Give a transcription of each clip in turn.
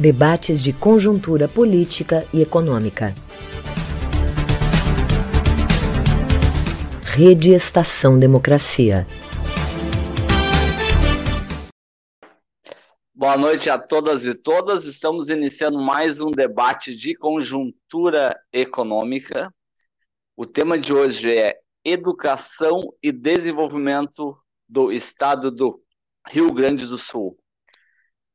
Debates de conjuntura política e econômica. Rede Estação Democracia. Boa noite a todas e todas. Estamos iniciando mais um debate de conjuntura econômica. O tema de hoje é Educação e Desenvolvimento do Estado do Rio Grande do Sul.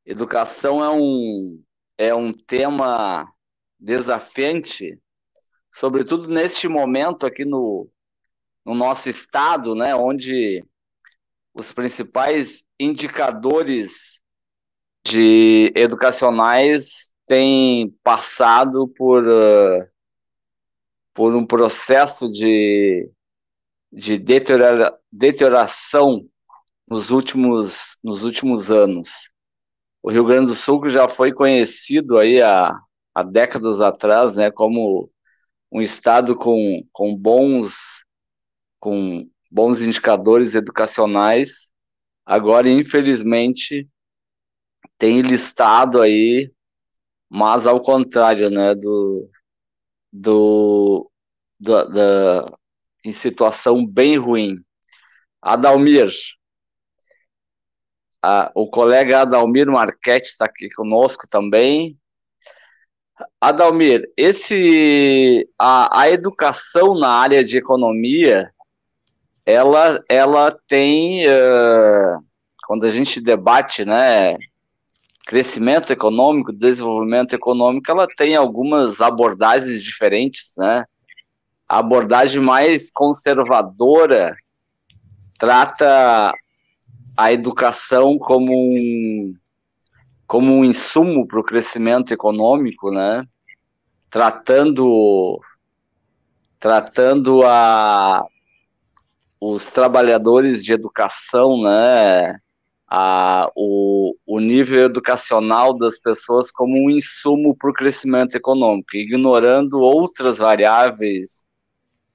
Educação é um, é um tema desafiante, sobretudo neste momento aqui no, no nosso estado, né, onde os principais indicadores de educacionais têm passado por, por um processo de, de deteriora, deterioração nos últimos, nos últimos anos. O Rio Grande do Sul já foi conhecido aí há, há décadas atrás, né, como um estado com, com bons com bons indicadores educacionais. Agora, infelizmente, tem listado aí, mas ao contrário, né, do, do da, da em situação bem ruim. Adalmir, o colega Adalmir Marchetti está aqui conosco também. Adalmir, esse a, a educação na área de economia, ela, ela tem uh, quando a gente debate, né, crescimento econômico, desenvolvimento econômico, ela tem algumas abordagens diferentes, né? A abordagem mais conservadora trata a educação como um, como um insumo para o crescimento econômico, né? Tratando tratando a os trabalhadores de educação, né? a, o, o nível educacional das pessoas como um insumo para o crescimento econômico, ignorando outras variáveis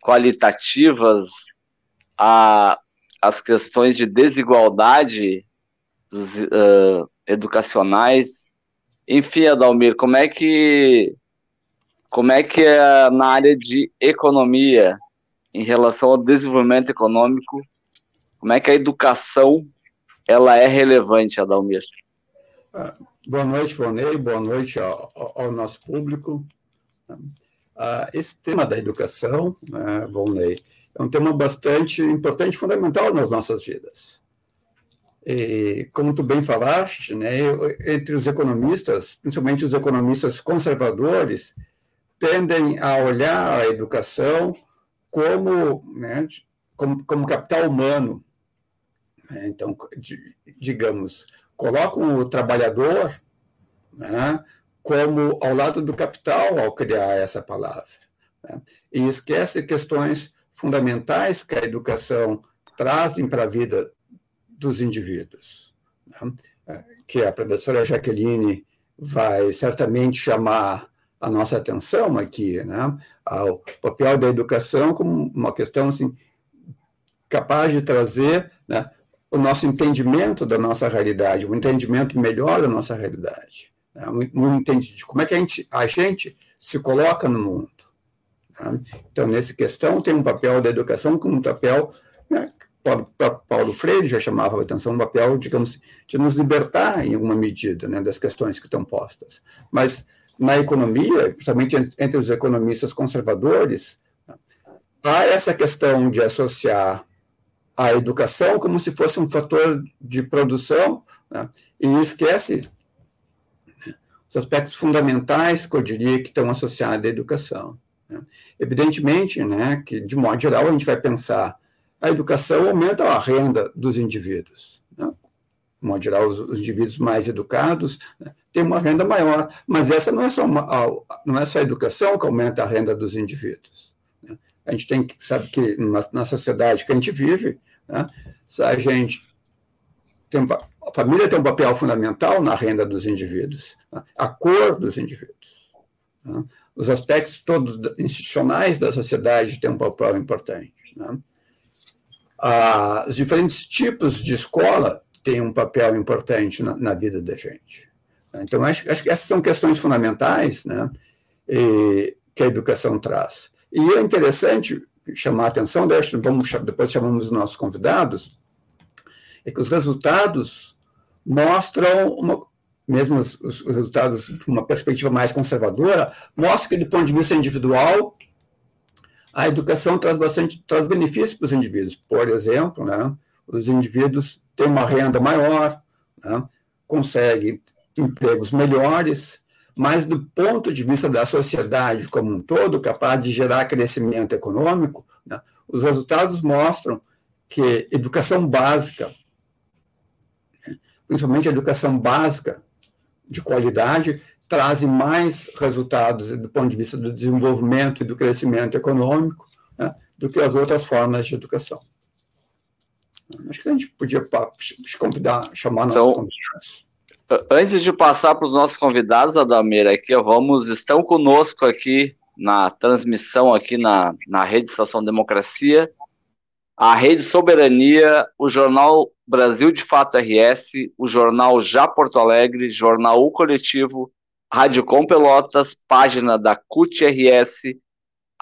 qualitativas, a, as questões de desigualdade dos, uh, educacionais. Enfim, Adalmir, como é que como é que é na área de economia, em relação ao desenvolvimento econômico, como é que a educação ela é relevante, Adalmir. Ah, boa noite, Vonei, boa noite ao, ao nosso público. Ah, esse tema da educação, né, Vonei, é um tema bastante importante, fundamental nas nossas vidas. E, como tu bem falaste, né, entre os economistas, principalmente os economistas conservadores, tendem a olhar a educação como, né, como, como capital humano, né? Então, digamos, colocam o trabalhador né, como ao lado do capital ao criar essa palavra. Né? E esquece questões fundamentais que a educação trazem para a vida dos indivíduos. Né? Que a professora Jaqueline vai certamente chamar a nossa atenção aqui, né? ao papel da educação como uma questão assim, capaz de trazer né, o nosso entendimento da nossa realidade, um entendimento melhor da nossa realidade, né? um, um de como é que a gente, a gente se coloca no mundo. Né? Então, nessa questão, tem um papel da educação como um papel, né, Paulo, Paulo Freire já chamava a atenção, um papel, digamos, de nos libertar em alguma medida né, das questões que estão postas. Mas na economia, principalmente entre os economistas conservadores, há essa questão de associar a educação como se fosse um fator de produção né? e esquece né, os aspectos fundamentais que eu diria que estão associados à educação. Né? Evidentemente, né, que de modo geral a gente vai pensar a educação aumenta a renda dos indivíduos. Né? De modo geral, os, os indivíduos mais educados né, têm uma renda maior, mas essa não é só uma, não é só a educação que aumenta a renda dos indivíduos. Né? A gente tem que sabe que na, na sociedade que a gente vive né? A gente tem, a família tem um papel fundamental na renda dos indivíduos, né? a cor dos indivíduos. Né? Os aspectos todos institucionais da sociedade têm um papel importante. Né? Ah, os diferentes tipos de escola têm um papel importante na, na vida da gente. Então, acho, acho que essas são questões fundamentais né, que a educação traz. E é interessante chamar a atenção, vamos, depois chamamos os nossos convidados, é que os resultados mostram, uma, mesmo os, os, resultados de uma perspectiva mais conservadora, mostram que, do ponto de vista individual, a educação traz bastante traz benefícios para os indivíduos. Por exemplo, né, os indivíduos têm uma renda maior, né, conseguem empregos melhores, mas do ponto de vista da sociedade como um todo, capaz de gerar crescimento econômico, né, os resultados mostram que educação básica, principalmente a educação básica de qualidade, trazem mais resultados do ponto de vista do desenvolvimento e do crescimento econômico né, do que as outras formas de educação. Acho que a gente podia convidar, chamar nossos então, convidados. Antes de passar para os nossos convidados, Adalmir, aqui vamos, estão conosco aqui na transmissão aqui na, na Rede Estação Democracia, a Rede Soberania, o Jornal Brasil de Fato RS, o Jornal Já Porto Alegre, Jornal O Coletivo, Rádio Com Pelotas, página da CUT RS,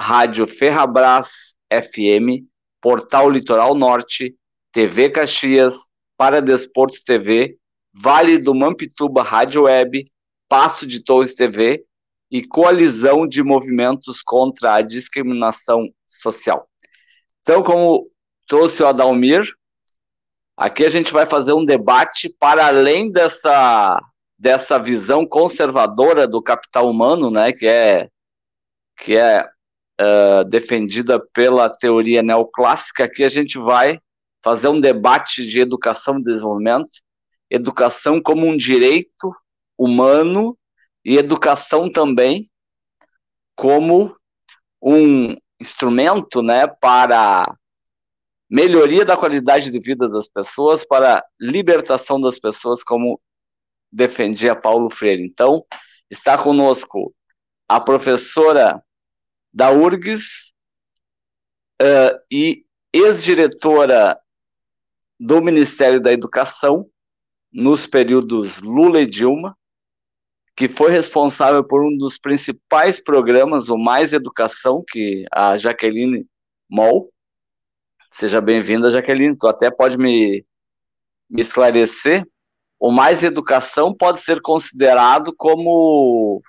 Rádio Ferrabras FM, Portal Litoral Norte, TV Caxias, Para Desporto TV, Vale do Mampituba Rádio Web, Passo de Torres TV e Coalizão de Movimentos contra a Discriminação Social. Então, como trouxe o Adalmir, aqui a gente vai fazer um debate para além dessa dessa visão conservadora do capital humano, né, que é que é uh, defendida pela teoria neoclássica, aqui a gente vai fazer um debate de educação e desenvolvimento, educação como um direito humano e educação também como um instrumento, né, para melhoria da qualidade de vida das pessoas, para libertação das pessoas, como defendia Paulo Freire. Então, está conosco a professora da URGS uh, e ex-diretora do Ministério da Educação nos períodos Lula e Dilma, que foi responsável por um dos principais programas, o Mais Educação, que a Jaqueline Moll. Seja bem-vinda, Jaqueline. Tu até pode me, me esclarecer o Mais Educação pode ser considerado como,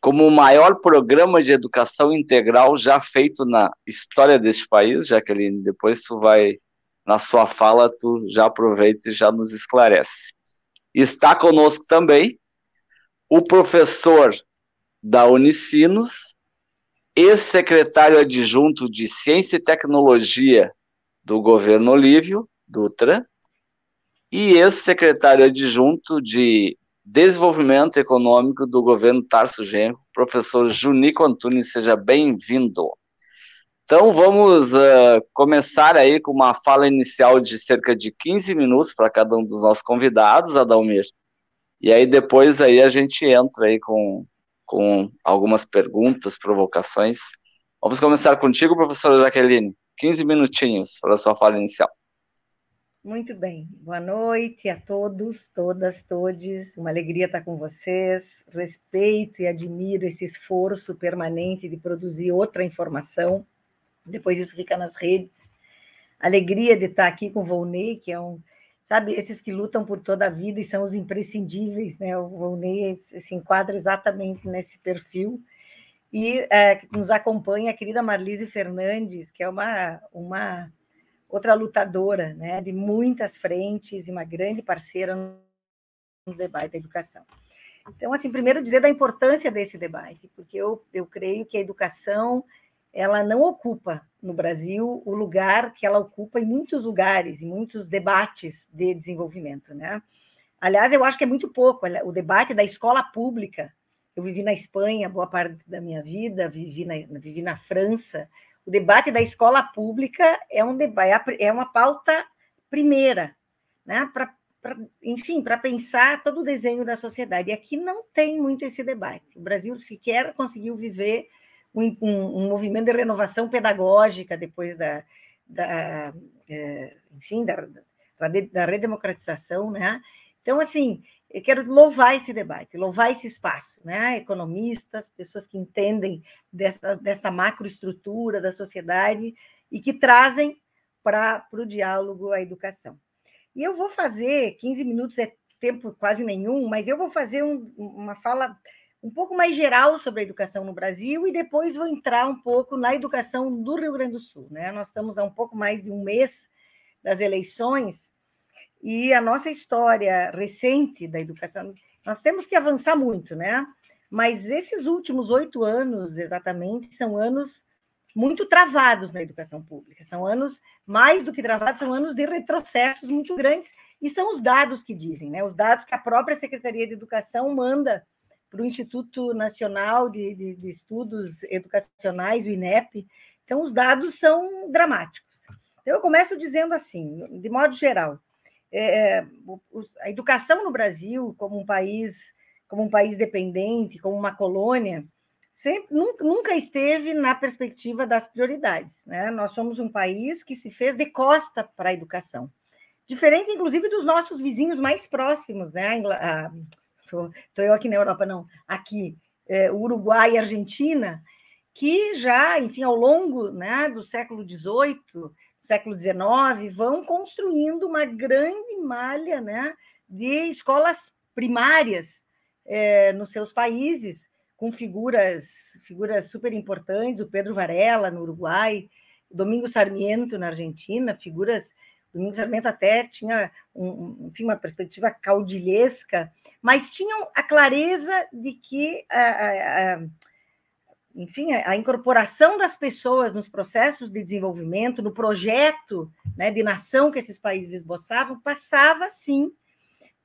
como o maior programa de educação integral já feito na história deste país, Jaqueline. Depois tu vai, na sua fala, tu já aproveita e já nos esclarece. Está conosco também o professor da Unicinos, ex-secretário adjunto de Ciência e Tecnologia do governo Olívio Dutra, e ex-secretário adjunto de Desenvolvimento Econômico do governo Tarso Genro, professor Junico Antunes, seja bem-vindo. Então vamos uh, começar aí com uma fala inicial de cerca de 15 minutos para cada um dos nossos convidados, Adalmir. E aí depois aí a gente entra aí com, com algumas perguntas, provocações. Vamos começar contigo, professora Jaqueline. 15 minutinhos para a sua fala inicial. Muito bem. Boa noite a todos, todas, todes. Uma alegria estar com vocês. Respeito e admiro esse esforço permanente de produzir outra informação. Depois isso fica nas redes. Alegria de estar aqui com o Volney, que é um, sabe, esses que lutam por toda a vida e são os imprescindíveis, né? O Volney se enquadra exatamente nesse perfil. E é, nos acompanha a querida Marlise Fernandes, que é uma, uma outra lutadora né, de muitas frentes e uma grande parceira no debate da educação. Então, assim, primeiro dizer da importância desse debate, porque eu, eu creio que a educação ela não ocupa no Brasil o lugar que ela ocupa em muitos lugares, em muitos debates de desenvolvimento, né? Aliás, eu acho que é muito pouco. O debate da escola pública. Eu vivi na Espanha boa parte da minha vida, vivi na, vivi na França, o debate da escola pública é um debate, é uma pauta primeira, né? Para enfim, para pensar todo o desenho da sociedade. E aqui não tem muito esse debate. O Brasil sequer conseguiu viver um, um, um movimento de renovação pedagógica depois da, da é, enfim, da, da redemocratização, né? Então, assim, eu quero louvar esse debate, louvar esse espaço, né? Economistas, pessoas que entendem dessa, dessa macroestrutura da sociedade e que trazem para o diálogo a educação. E eu vou fazer, 15 minutos é tempo quase nenhum, mas eu vou fazer um, uma fala um pouco mais geral sobre a educação no Brasil e depois vou entrar um pouco na educação do Rio Grande do Sul. Né? Nós estamos há um pouco mais de um mês das eleições e a nossa história recente da educação, nós temos que avançar muito, né? Mas esses últimos oito anos, exatamente, são anos muito travados na educação pública. São anos, mais do que travados, são anos de retrocessos muito grandes, e são os dados que dizem, né? Os dados que a própria Secretaria de Educação manda para o Instituto Nacional de, de, de, Estudos Educacionais, o INEP. Então, os dados são dramáticos. Então, eu começo dizendo assim, de modo geral, é, é a educação no Brasil, como um país, como um país dependente, como uma colônia, sempre, nunca, nunca esteve na perspectiva das prioridades. Né? Nós somos um país que se fez de costa para a educação, diferente, inclusive, dos nossos vizinhos mais próximos, né? Estou eu aqui na Europa, não, aqui, é, Uruguai e Argentina, que já, enfim, ao longo né, do século XVIII, século XIX, vão construindo uma grande malha né, de escolas primárias é, nos seus países, com figuras, figuras super importantes, o Pedro Varela, no Uruguai, Domingo Sarmiento, na Argentina, figuras Domingos Sarmento até tinha um, enfim, uma perspectiva caudilhesca, mas tinham a clareza de que, a, a, a, enfim, a, incorporação das pessoas nos processos de desenvolvimento, no projeto né, de nação que esses países esboçavam, passava, sim,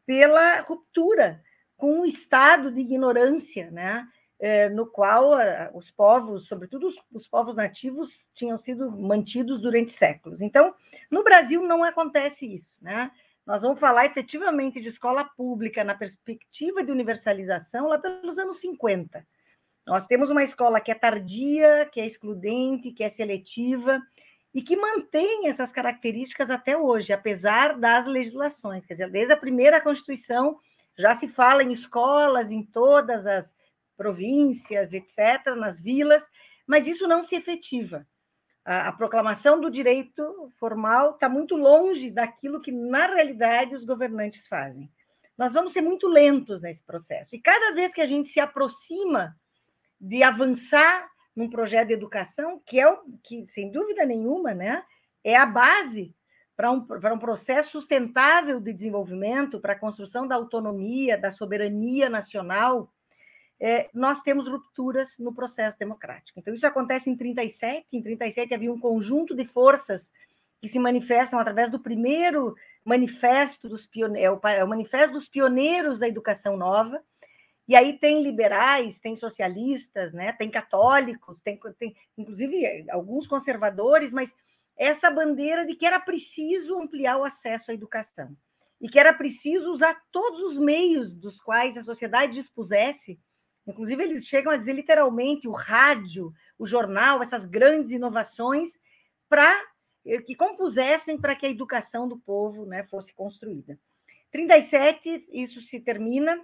pela ruptura com o estado de ignorância, né? É, no qual os povos, sobretudo os, os, povos nativos, tinham sido mantidos durante séculos. Então, no Brasil não acontece isso, né? Nós vamos falar efetivamente de escola pública na perspectiva de universalização lá pelos anos 50. Nós temos uma escola que é tardia, que é excludente, que é seletiva e que mantém essas características até hoje, apesar das legislações. Quer dizer, desde a primeira Constituição já se fala em escolas em todas as províncias, etc., nas vilas, mas isso não se efetiva. A, a proclamação do direito formal está muito longe daquilo que, na realidade, os governantes fazem. Nós vamos ser muito lentos nesse processo. E cada vez que a gente se aproxima de avançar num projeto de educação, que é o que, sem dúvida nenhuma, né, é a base para um, para um processo sustentável de desenvolvimento, para a construção da autonomia, da soberania nacional, é, nós temos rupturas no processo democrático. Então, isso acontece em 37. Em 37 havia um conjunto de forças que se manifestam através do primeiro manifesto dos pioneiros, é, é o manifesto dos pioneiros da educação nova. E aí tem liberais, tem socialistas, né? tem católicos, tem, tem inclusive alguns conservadores, mas essa bandeira de que era preciso ampliar o acesso à educação e que era preciso usar todos os meios dos quais a sociedade dispusesse Inclusive, eles chegam a dizer literalmente o rádio, o jornal, essas grandes inovações, para eh, que compusessem para que a educação do povo né, fosse construída. 37, isso se termina.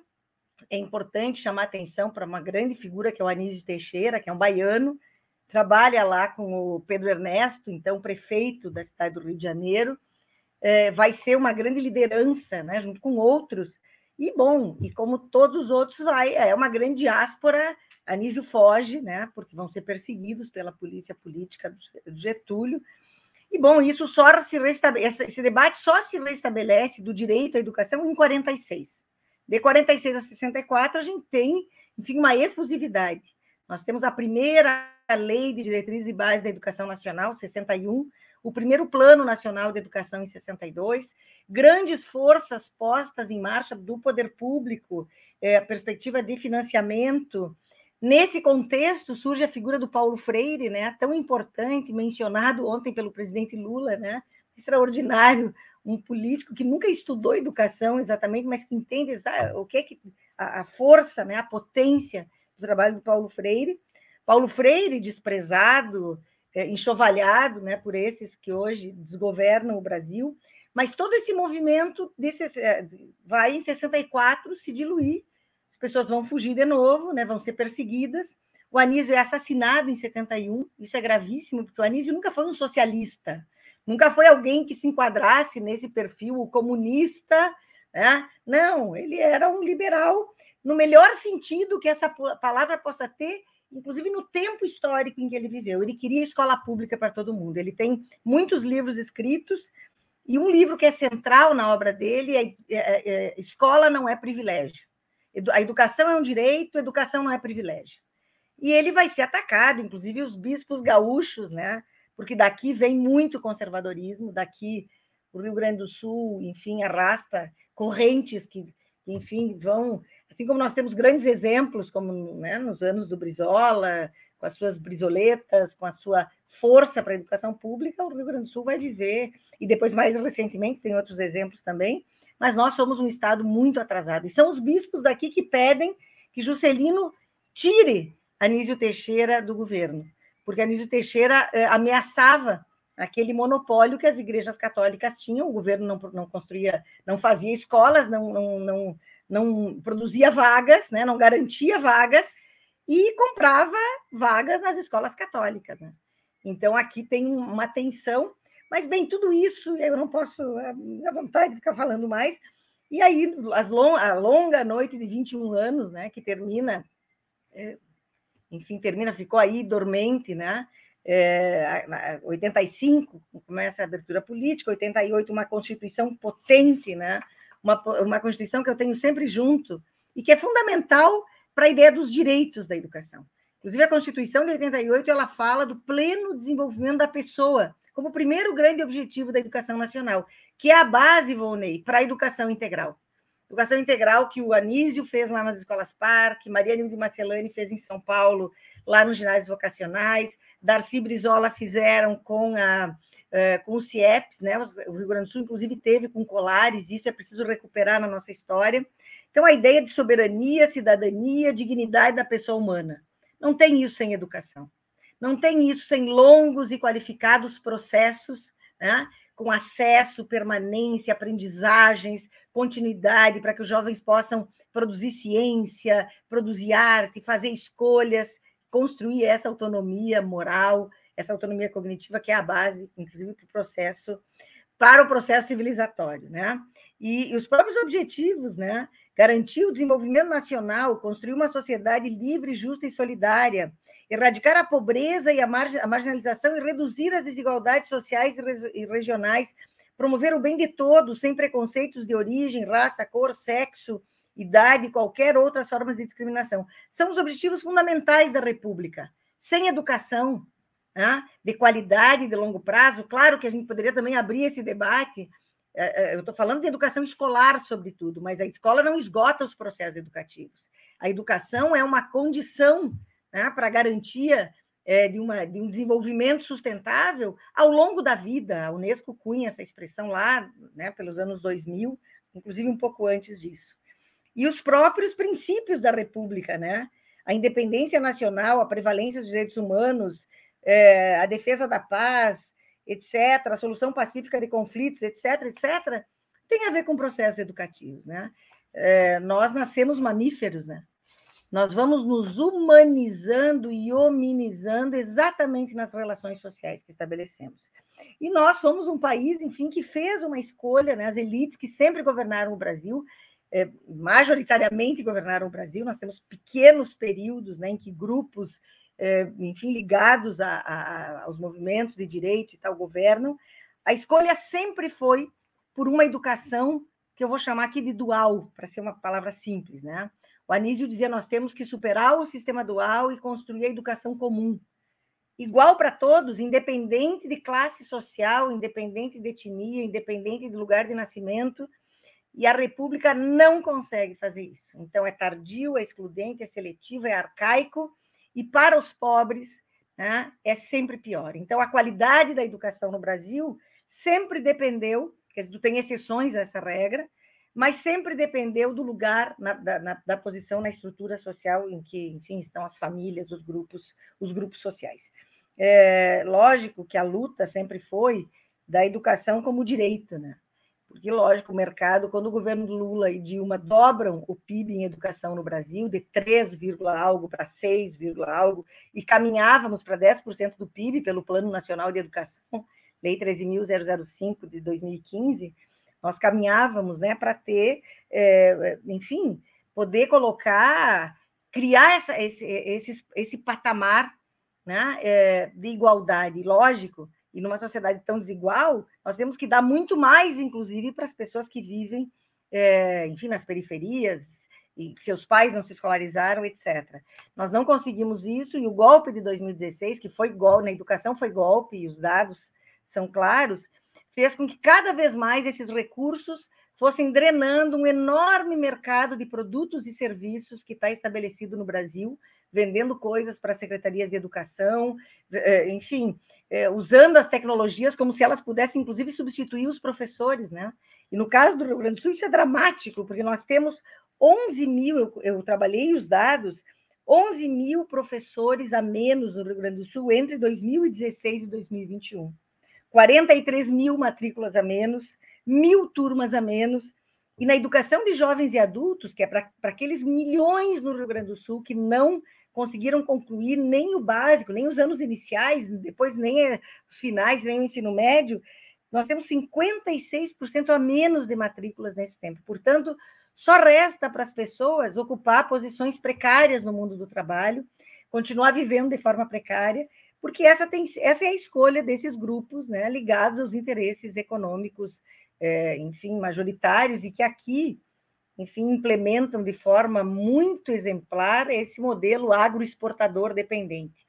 É importante chamar atenção para uma grande figura que é o Anísio Teixeira, que é um baiano, trabalha lá com o Pedro Ernesto, então prefeito da cidade do Rio de Janeiro, é, vai ser uma grande liderança, né, junto com outros, e bom, e como todos os outros, vai, é uma grande diáspora. Anísio foge, né, porque vão ser perseguidos pela polícia política do Getúlio. E bom, isso só se esse debate só se restabelece do direito à educação em 46. De 46 a 64, a gente tem, enfim, uma efusividade. Nós temos a primeira lei de diretrizes e bases da educação nacional, 61, o primeiro Plano Nacional de Educação em 62, grandes forças postas em marcha do poder público, é, a perspectiva de financiamento. Nesse contexto surge a figura do Paulo Freire, né, tão importante, mencionado ontem pelo presidente Lula, né, extraordinário, um político que nunca estudou educação exatamente, mas que entende o que é que a, força, né, a potência do trabalho do Paulo Freire. Paulo Freire, desprezado, é, enxovalhado né, por esses que hoje desgovernam o Brasil, Mas todo esse movimento desse, é, vai em 64 se diluir, as pessoas vão fugir de novo, né, vão ser perseguidas. O Anísio é assassinado em 71, isso é gravíssimo, porque o Anísio nunca foi um socialista, nunca foi alguém que se enquadrasse nesse perfil comunista. Né? Não, ele era um liberal, no melhor sentido que essa palavra possa ter, inclusive no tempo histórico em que ele viveu. Ele queria escola pública para todo mundo. Ele tem muitos livros escritos, e um livro que é central na obra dele é, é, é, Escola não é privilégio. A educação é um direito, educação não é privilégio. E ele vai ser atacado, inclusive os bispos gaúchos, né? Porque daqui vem muito conservadorismo, daqui o Rio Grande do Sul, enfim, arrasta correntes que, enfim, vão. Assim como nós temos grandes exemplos, como né, nos anos do Brizola, com as suas brisoletas, com a sua força para a educação pública, o Rio Grande do Sul vai viver, e depois, mais recentemente, tem outros exemplos também, mas nós somos um Estado muito atrasado. E são os bispos daqui que pedem que Juscelino tire Anísio Teixeira do governo, porque Anísio Teixeira eh, ameaçava aquele monopólio que as igrejas católicas tinham, o governo não, não construía, não fazia escolas, não, não, não, não produzia vagas, né, não garantia vagas, e comprava vagas nas escolas católicas. Né? Então, aqui tem uma tensão, mas, bem, tudo isso eu não posso, à vontade de ficar falando mais. E aí, as long, a longa noite de 21 anos, né, que termina, é, enfim, termina, ficou aí dormente, né? É, 85 começa a abertura política, 88 uma constituição potente, né? Uma, uma constituição que eu tenho sempre junto e que é fundamental para a ideia dos direitos da educação. Inclusive, a Constituição de 88 ela fala do pleno desenvolvimento da pessoa como primeiro grande objetivo da educação nacional, que é a base, Volney, para a educação integral. Educação integral que o Anísio fez lá nas escolas Parque, Maria Nilde Marcelani fez em São Paulo, lá nos ginásios vocacionais, Darcy Brizola fizeram com a eh, com os CIEPs, né? O Rio Grande do Sul, inclusive, teve com colares, isso é preciso recuperar na nossa história. Então, a ideia de soberania, cidadania, dignidade da pessoa humana. Não tem isso sem educação. Não tem isso sem longos e qualificados processos, né? com acesso, permanência, aprendizagens, continuidade, para que os jovens possam produzir ciência, produzir arte, fazer escolhas, construir essa autonomia moral, essa autonomia cognitiva que é a base, inclusive, para o processo, para o processo civilizatório, né? E, e os próprios objetivos, né? garantir o desenvolvimento nacional, construir uma sociedade livre, justa e solidária, erradicar a pobreza e a, marginalização e reduzir as desigualdades sociais e regionais, promover o bem de todos, sem preconceitos de origem, raça, cor, sexo, idade e qualquer outras formas de discriminação. São os objetivos fundamentais da República. Sem educação né, de qualidade de longo prazo, claro que a gente poderia também abrir esse debate é, é, eu estou falando de educação escolar, sobretudo, mas a escola não esgota os processos educativos. A educação é uma condição né, para a garantia é, de, uma, de um desenvolvimento sustentável ao longo da vida. A Unesco cunha essa expressão lá, né, pelos anos 2000, inclusive um pouco antes disso. E os próprios princípios da República, né? a independência nacional, a prevalência dos direitos humanos, é, a defesa da paz, etc., a solução pacífica de conflitos, etc., etc., tem a ver com processos educativos. Né? É, nós nascemos mamíferos, né? Nós vamos nos humanizando e hominizando exatamente nas relações sociais que estabelecemos. E nós somos um país, enfim, que fez uma escolha, né? as elites que sempre governaram o Brasil, é, majoritariamente governaram o Brasil, nós temos pequenos períodos né, em que grupos é, enfim, ligados a, a, aos movimentos de direito e tal governo, a escolha sempre foi por uma educação que eu vou chamar aqui de dual, para ser uma palavra simples, né? O Anísio dizia nós temos que superar o sistema dual e construir a educação comum, igual para todos, independente de classe social, independente de etnia, independente de lugar de nascimento, e a República não consegue fazer isso. Então é tardio, é excludente, é seletivo, é arcaico e para os pobres né, é sempre pior. Então, a qualidade da educação no Brasil sempre dependeu, quer dizer, tem exceções a essa regra, mas sempre dependeu do lugar, na, da, da, posição na estrutura social em que, enfim, estão as famílias, os grupos, os grupos sociais. É, lógico que a luta sempre foi da educação como direito, né? porque, lógico, o mercado, quando o governo Lula e Dilma dobram o PIB em educação no Brasil, de 3, algo para 6, algo, e caminhávamos para 10% do PIB pelo Plano Nacional de Educação, Lei 13.005 de 2015, nós caminhávamos né, para ter, é, enfim, poder colocar, criar essa, esse, esse, esse patamar né, é, de igualdade. Lógico, e numa sociedade tão desigual, nós temos que dar muito mais, inclusive, para as pessoas que vivem, é, enfim, nas periferias, e seus pais não se escolarizaram, etc. Nós não conseguimos isso, e o golpe de 2016, que foi golpe, na educação foi golpe, e os dados são claros, fez com que cada vez mais esses recursos fossem drenando um enorme mercado de produtos e serviços que está estabelecido no Brasil, vendendo coisas para secretarias de educação, é, enfim, é, usando as tecnologias como se elas pudessem, inclusive, substituir os professores, né? E no caso do Rio Grande do Sul, isso é dramático, porque nós temos 11 mil, eu, eu trabalhei os dados, 11 mil professores a menos no Rio Grande do Sul entre 2016 e 2021. 43 mil matrículas a menos, mil turmas a menos. E na educação de jovens e adultos, que é para aqueles milhões no Rio Grande do Sul que não conseguiram concluir nem o básico, nem os anos iniciais, depois nem os finais, nem o ensino médio, nós temos 56% a menos de matrículas nesse tempo. Portanto, só resta para as pessoas ocupar posições precárias no mundo do trabalho, continuar vivendo de forma precária, porque essa, tem, essa é a escolha desses grupos né, ligados aos interesses econômicos, é, enfim, majoritários, e que aqui enfim, implementam de forma muito exemplar esse modelo agroexportador dependente.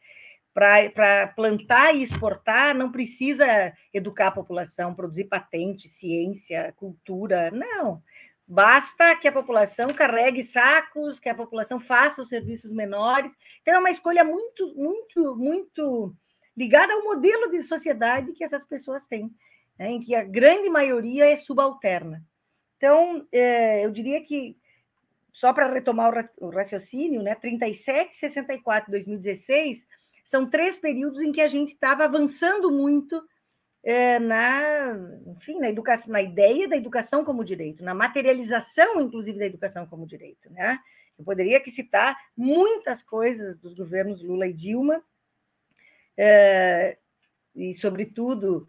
Para plantar e exportar, não precisa educar a população, produzir patente, ciência, cultura, não. Basta que a população carregue sacos, que a população faça os serviços menores. Então, é uma escolha muito, muito, muito ligada ao modelo de sociedade que essas pessoas têm, né? em que a grande maioria é subalterna. Então, é, eu diria que, só para retomar o raciocínio, né, 37, 64 2016 são três períodos em que a gente estava avançando muito é, na, enfim, na educação, na ideia da educação como direito, na materialização, inclusive, da educação como direito. Né? Eu poderia aqui citar muitas coisas dos governos Lula e Dilma, é, e, sobretudo,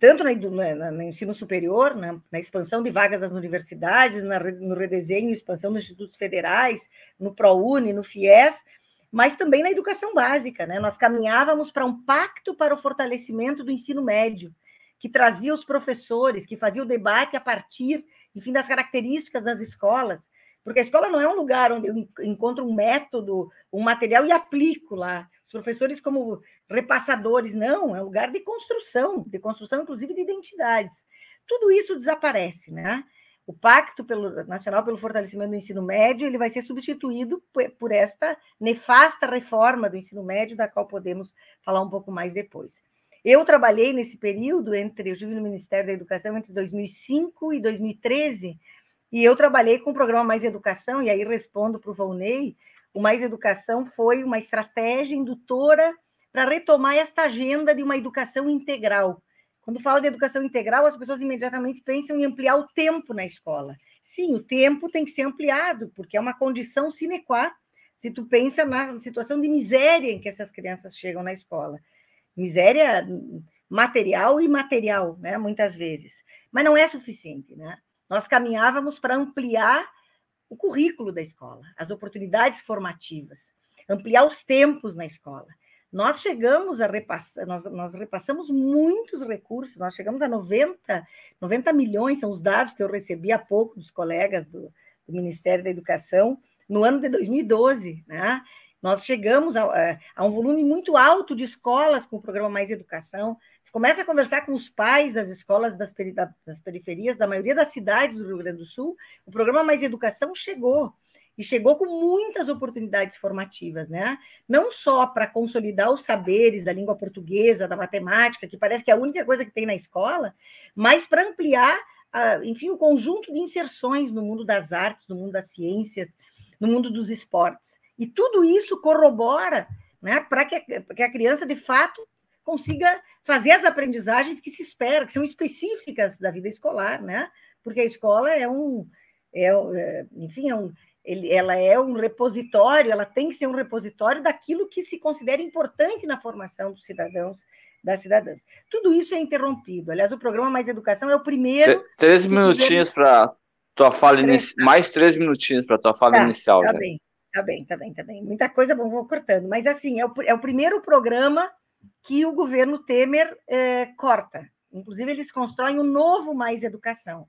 tanto no ensino superior, na, na, expansão de vagas nas universidades, na, no redesenho expansão dos institutos federais, no ProUni, no FIES, mas também na educação básica. Né? Nós caminhávamos para um pacto para o fortalecimento do ensino médio, que trazia os professores, que fazia o debate a partir, enfim, das características das escolas, porque a escola não é um lugar onde eu encontro um método, um material e aplico lá professores como repassadores, não, é um lugar de construção, de construção, inclusive, de identidades. Tudo isso desaparece, né? O Pacto pelo, Nacional pelo Fortalecimento do Ensino Médio ele vai ser substituído por esta nefasta reforma do ensino médio, da qual podemos falar um pouco mais depois. Eu trabalhei nesse período entre eu estive no Ministério da Educação entre 2005 e 2013 e eu trabalhei com o programa Mais Educação e aí respondo para o Volney o Mais Educação foi uma estratégia indutora para retomar esta agenda de uma educação integral. Quando falo de educação integral, as pessoas imediatamente pensam em ampliar o tempo na escola. Sim, o tempo tem que ser ampliado, porque é uma condição sine qua se tu pensa na situação de miséria em que essas crianças chegam na escola. Miséria material e imaterial, né, muitas vezes. Mas não é suficiente, né? Nós caminhávamos para ampliar o currículo da escola, as oportunidades formativas, ampliar os tempos na escola. Nós chegamos a repassar, nós, nós repassamos muitos recursos, nós chegamos a 90, 90 milhões, são os dados que eu recebi há pouco dos colegas do, do Ministério da Educação, no ano de 2012, né? Nós chegamos a, a, um volume muito alto de escolas com o programa Mais Educação, começa a conversar com os pais das escolas das, peri das periferias, da maioria das cidades do Rio Grande do Sul, o programa Mais Educação chegou e chegou com muitas oportunidades formativas, né? Não só para consolidar os saberes da língua portuguesa, da matemática, que parece que é a única coisa que tem na escola, mas para ampliar, enfim, o conjunto de inserções no mundo das artes, no mundo das ciências, no mundo dos esportes. E tudo isso corrobora né, para que, que a criança, de fato, consiga fazer as aprendizagens que se espera, que são específicas da vida escolar, né? porque a escola é um, é, é enfim, é um, ele, ela é um repositório, ela tem que ser um repositório daquilo que se considera importante na formação dos cidadãos, das cidadãs. Tudo isso é interrompido. Aliás, o programa Mais Educação é o primeiro. Três minutinhos para tua fala inicial. Mais três minutinhos para tua fala tá, inicial. Tá já. bem, tá bem, tá bem, tá bem. Muita coisa, bom, vou cortando. Mas assim, é o, é o primeiro programa que o governo Temer é, corta. Inclusive, eles constroem um novo Mais Educação.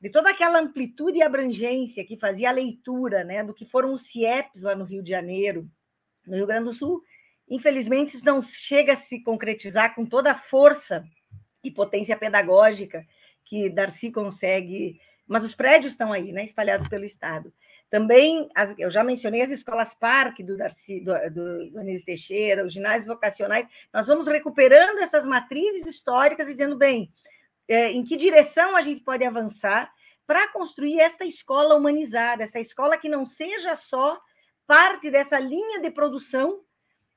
De toda aquela amplitude e abrangência que fazia a leitura né, do que foram os CIEPs lá no Rio de Janeiro, no Rio Grande do Sul, infelizmente isso não chega a se concretizar com toda a força e potência pedagógica que Darcy consegue, mas os prédios estão aí, né, espalhados pelo Estado. Também, eu já mencionei as escolas parque do Darcy, do, do, do Anísio Teixeira, os ginásios vocacionais, nós vamos recuperando essas matrizes históricas, dizendo, bem, é, em que direção a gente pode avançar para construir esta escola humanizada, essa escola que não seja só parte dessa linha de produção,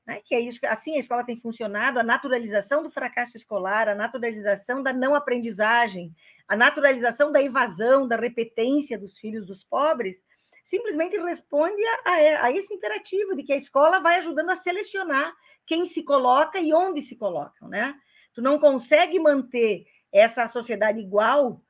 né, que é isso, assim a escola tem funcionado, a naturalização do fracasso escolar, a naturalização da não aprendizagem, a naturalização da evasão, da repetência dos filhos dos pobres, simplesmente responde a, a, esse imperativo de que a escola vai ajudando a selecionar quem se coloca e onde se colocam, né? Tu não consegue manter essa sociedade igual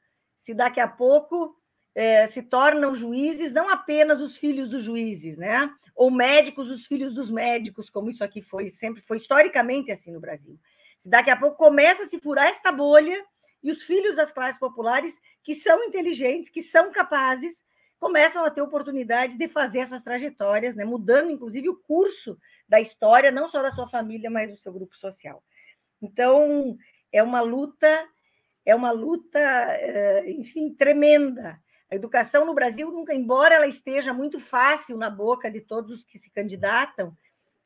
se daqui a pouco é, se tornam juízes não apenas os filhos dos juízes, né? Ou médicos os filhos dos médicos, como isso aqui foi sempre foi historicamente assim no Brasil. Se daqui a pouco começa a se furar esta bolha e os filhos das classes populares que são inteligentes, que são capazes, começam a ter oportunidades de fazer essas trajetórias, né, mudando inclusive o curso da história, não só da sua família, mas do seu grupo social. Então, é uma luta, é uma luta, eh, enfim, tremenda. A educação no Brasil, nunca, embora ela esteja muito fácil na boca de todos os que se candidatam,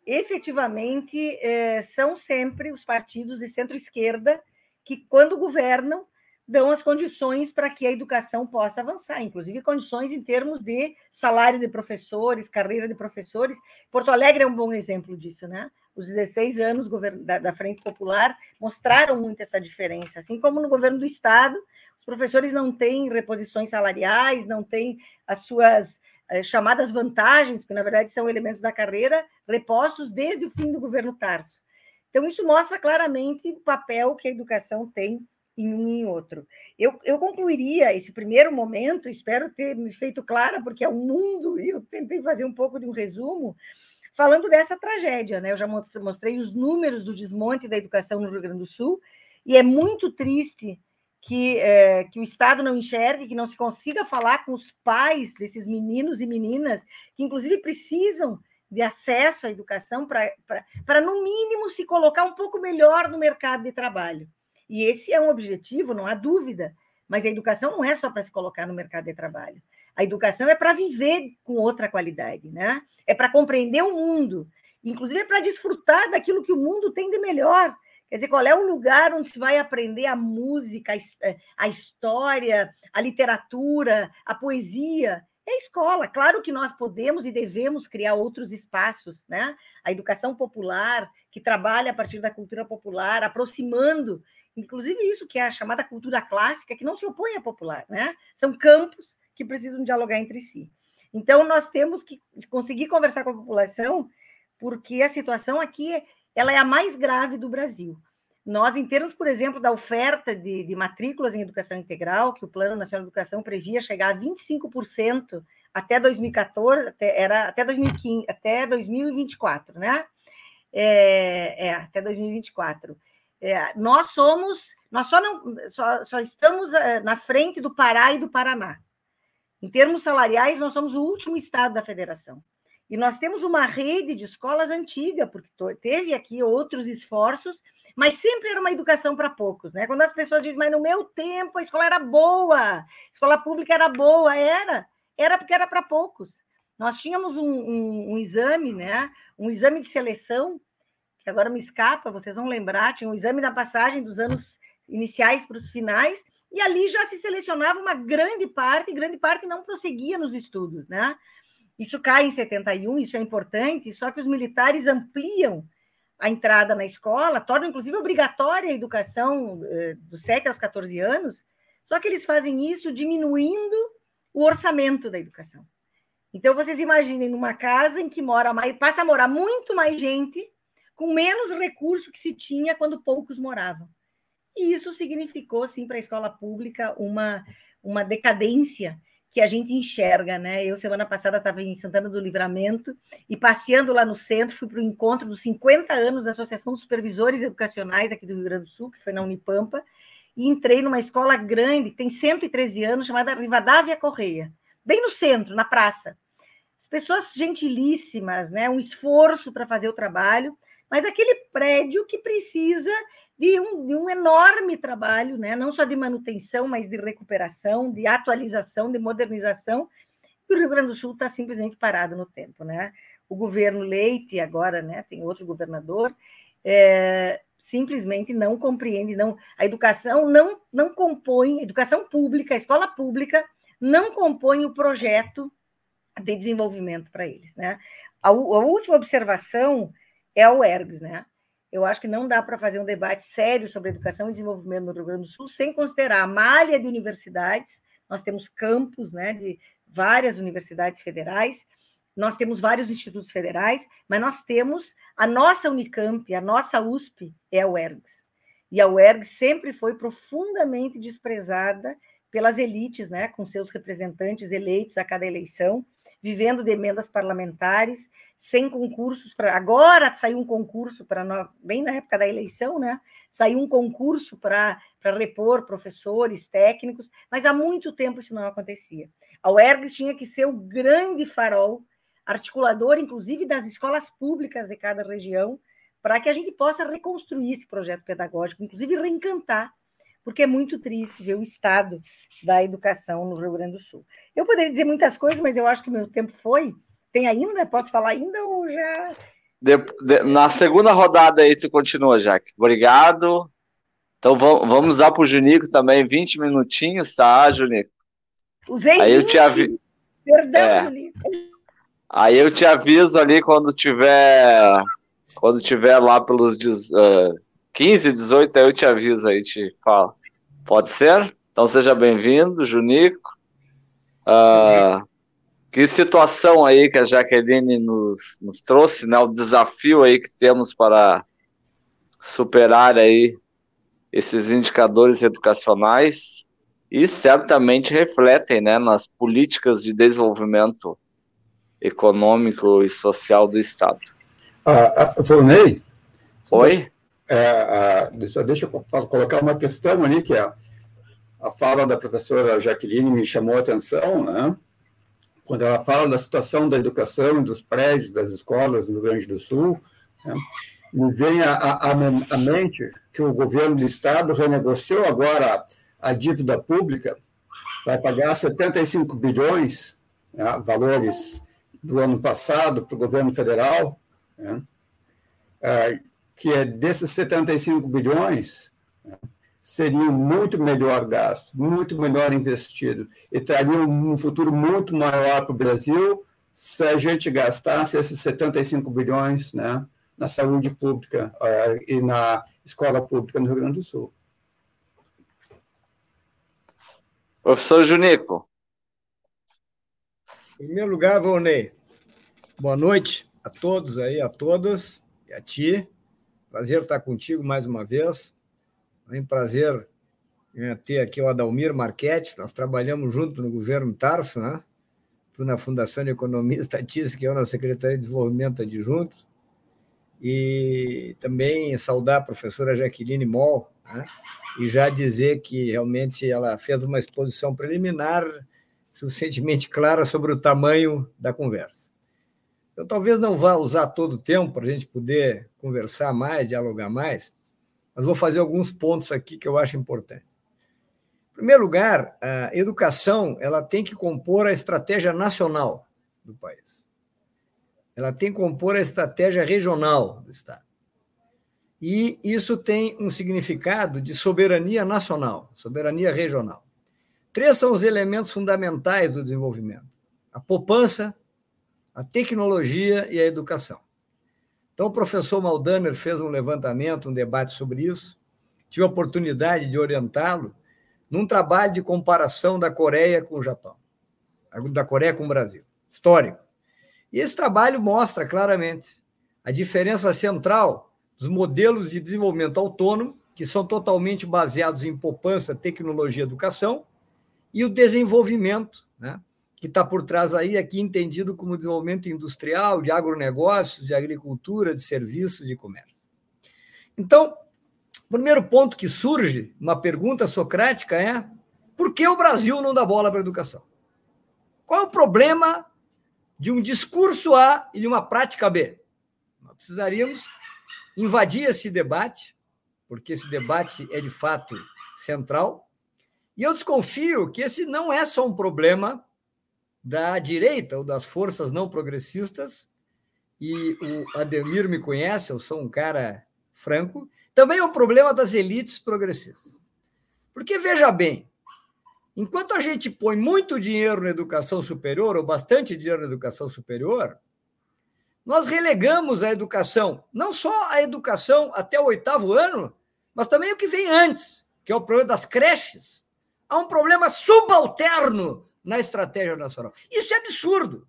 efetivamente eh, são sempre os partidos de centro-esquerda que, quando governam, dão as condições para que a educação possa avançar, inclusive condições em termos de salário de professores, carreira de professores. Porto Alegre é um bom exemplo disso, né? Os 16 anos da Frente Popular mostraram muito essa diferença, assim como no governo do Estado, os professores não têm reposições salariais, não têm as suas eh, chamadas vantagens, que na verdade são elementos da carreira, repostos desde o fim do governo Tarso. Então, isso mostra claramente o papel que a educação tem em um e em outro. Eu, eu concluiria esse primeiro momento, espero ter me feito clara, porque é um mundo, e eu tentei fazer um pouco de um resumo, falando dessa tragédia. Né? Eu já mostrei os números do desmonte da educação no Rio Grande do Sul, e é muito triste que, é, que o Estado não enxergue, que não se consiga falar com os pais desses meninos e meninas, que inclusive precisam de acesso à educação para, no mínimo, se colocar um pouco melhor no mercado de trabalho. E esse é um objetivo, não há dúvida, mas a educação não é só para se colocar no mercado de trabalho. A educação é para viver com outra qualidade, né? É para compreender o mundo, inclusive é para desfrutar daquilo que o mundo tem de melhor. Quer dizer, qual é o lugar onde se vai aprender a música, a história, a literatura, a poesia? É a escola. Claro que nós podemos e devemos criar outros espaços, né? A educação popular, que trabalha a partir da cultura popular, aproximando inclusive isso que é a chamada cultura clássica, que não se opõe à popular, né? São campos que precisam dialogar entre si. Então, nós temos que conseguir conversar com a população, porque a situação aqui ela é a mais grave do Brasil. Nós, em termos, por exemplo, da oferta de, de matrículas em educação integral, que o Plano Nacional de Educação previa chegar a 25% até 2014, até, era até 2015, até 2024, né? É, é, até 2024. É, nós somos, nós só, não, só, só estamos é, na frente do Pará e do Paraná. Em termos salariais, nós somos o último estado da federação. E nós temos uma rede de escolas antiga, porque teve aqui outros esforços, mas sempre era uma educação para poucos, né? Quando as pessoas dizem, mas no meu tempo a escola era boa, a escola pública era boa, era, era porque era para poucos. Nós tínhamos um, um, um, exame, né? Um exame de seleção que agora me escapa, vocês vão lembrar, tinha um exame na passagem dos anos iniciais para os finais, e ali já se selecionava uma grande parte, e grande parte não prosseguia nos estudos, né? Isso cai em 71, isso é importante, só que os militares ampliam a entrada na escola, tornam inclusive obrigatória a educação eh, dos 7 aos 14 anos, Só que eles fazem isso diminuindo o orçamento da educação. Então, vocês imaginem numa casa em que mora mais, passa a morar muito mais gente, com menos recurso que se tinha quando poucos moravam. E isso significou, sim, para a escola pública uma, uma decadência que a gente enxerga, né? Eu, semana passada, estava em Santana do Livramento e passeando lá no centro, fui para o encontro dos 50 anos da Associação dos Supervisores Educacionais aqui do Rio Grande do Sul, que foi na Unipampa, e entrei numa escola grande, tem 113 anos, chamada Rivadavia Correia, bem no centro, na praça. As pessoas gentilíssimas, né? Um esforço para fazer o trabalho, mas aquele prédio que precisa de um, de um enorme trabalho, né? não só de manutenção, mas de recuperação, de atualização, de modernização. E o Rio Grande do Sul está simplesmente parado no tempo. Né? O governo Leite, agora né, tem outro governador, é, simplesmente não compreende, não, a educação não, não compõe, educação pública, a escola pública, não compõe o projeto de desenvolvimento para eles. Né? A, a última observação é o ERGS, né? Eu acho que não dá para fazer um debate sério sobre educação e desenvolvimento no Rio Grande do Sul sem considerar a malha de universidades. Nós temos campos né, de várias universidades federais, nós temos vários institutos federais, mas nós temos a nossa Unicamp, a nossa USP é a UERGS. E a UERGS sempre foi profundamente desprezada pelas elites, né, com seus representantes eleitos a cada eleição, vivendo de emendas parlamentares, sem concursos para. Agora saiu um concurso para bem na época da eleição, né? Saiu um concurso para repor professores, técnicos, mas há muito tempo isso não acontecia. A UERGS tinha que ser o grande farol, articulador, inclusive, das escolas públicas de cada região, para que a gente possa reconstruir esse projeto pedagógico, inclusive reencantar, porque é muito triste ver o estado da educação no Rio Grande do Sul. Eu poderia dizer muitas coisas, mas eu acho que meu tempo foi. Tem ainda? Posso falar ainda ou já. De, de, na segunda rodada aí tu continua, Jaque. Obrigado. Então vamos, vamos dar para o Junico também 20 minutinhos, tá, Junico? Usei aí 20. eu te aviso. Perdão, é. Junico. Aí eu te aviso ali quando tiver quando tiver lá pelos uh, 15, 18, aí eu te aviso aí, te falo. Pode ser? Então seja bem-vindo, Junico. Uh, que situação aí que a Jaqueline nos, nos trouxe, né? O desafio aí que temos para superar aí esses indicadores educacionais e certamente refletem, né, nas políticas de desenvolvimento econômico e social do Estado. Ah, ah, Fornei? Oi? É, ah, deixa, deixa eu colocar uma questão ali, que é a fala da professora Jaqueline me chamou a atenção, né? Quando ela fala da situação da educação dos prédios das escolas no Rio Grande do Sul, né, me vem à mente que o governo do Estado renegociou agora a, a dívida pública, vai pagar 75 bilhões, né, valores do ano passado para o governo federal, né, é, que é desses 75 bilhões, né, seriam muito melhor gastos, muito melhor investido e trariam um futuro muito maior para o Brasil se a gente gastasse esses 75 bilhões né, na saúde pública uh, e na escola pública no Rio Grande do Sul. Professor Junico. Em primeiro lugar, Volney, boa noite a todos aí, a todas e a ti. Prazer estar contigo mais uma vez. É um prazer é, ter aqui o Adalmir Marchetti, nós trabalhamos junto no governo Tarso, né? Tu na Fundação de Economia e Estatística, eu na Secretaria de Desenvolvimento Adjunto, e também saudar a professora Jaqueline Moll, né? e já dizer que realmente ela fez uma exposição preliminar suficientemente clara sobre o tamanho da conversa. Eu talvez não vá usar todo o tempo para a gente poder conversar mais, dialogar mais, mas vou fazer alguns pontos aqui que eu acho importante. Em primeiro lugar, a educação ela tem que compor a estratégia nacional do país. Ela tem que compor a estratégia regional do Estado. E isso tem um significado de soberania nacional, soberania regional. Três são os elementos fundamentais do desenvolvimento: a poupança, a tecnologia e a educação. Então, o professor Maldaner fez um levantamento, um debate sobre isso. Tive a oportunidade de orientá-lo num trabalho de comparação da Coreia com o Japão, da Coreia com o Brasil, histórico. E esse trabalho mostra claramente a diferença central dos modelos de desenvolvimento autônomo, que são totalmente baseados em poupança, tecnologia educação, e o desenvolvimento, né, que está por trás aí, aqui entendido como desenvolvimento industrial, de agronegócios, de agricultura, de serviços, de comércio. Então, o primeiro ponto que surge, uma pergunta socrática é: por que o Brasil não dá bola para a educação? Qual é o problema de um discurso A e de uma prática B? Nós precisaríamos invadir esse debate, porque esse debate é de fato central. E eu desconfio que esse não é só um problema da direita ou das forças não progressistas, e o Ademir me conhece, eu sou um cara franco, também é um problema das elites progressistas. Porque, veja bem, enquanto a gente põe muito dinheiro na educação superior, ou bastante dinheiro na educação superior, nós relegamos a educação, não só a educação até o oitavo ano, mas também o que vem antes, que é o problema das creches, a um problema subalterno na estratégia nacional. Isso é absurdo.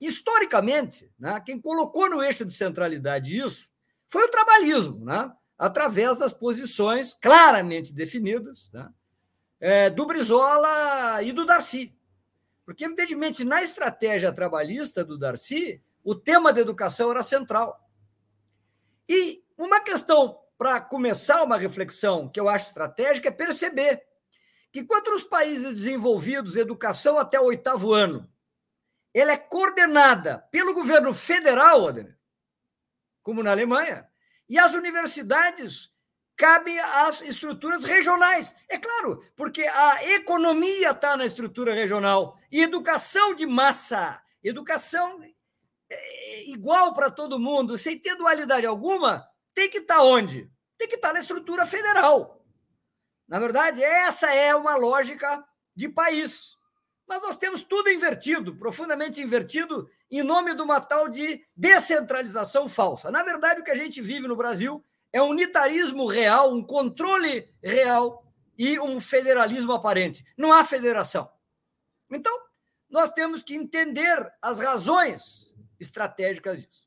Historicamente, né, quem colocou no eixo de centralidade isso foi o trabalhismo, né, através das posições claramente definidas né, é, do Brizola e do Darcy. Porque, evidentemente, na estratégia trabalhista do Darcy, o tema da educação era central. E uma questão para começar uma reflexão que eu acho estratégica é perceber que quando nos países desenvolvidos, educação até o oitavo ano, ela é coordenada pelo governo federal, como na Alemanha, e as universidades cabem às estruturas regionais. É claro, porque a economia está na estrutura regional e educação de massa, educação é, igual para todo mundo, sem ter dualidade alguma, tem que estar tá onde? Tem que estar tá na estrutura federal. Na verdade, essa é uma lógica de país. Mas nós temos tudo invertido, profundamente invertido, em nome de uma tal de descentralização falsa. Na verdade, o que a gente vive no Brasil é um unitarismo real, um controle real e um federalismo aparente. Não há federação. Então, nós temos que entender as razões estratégicas disso.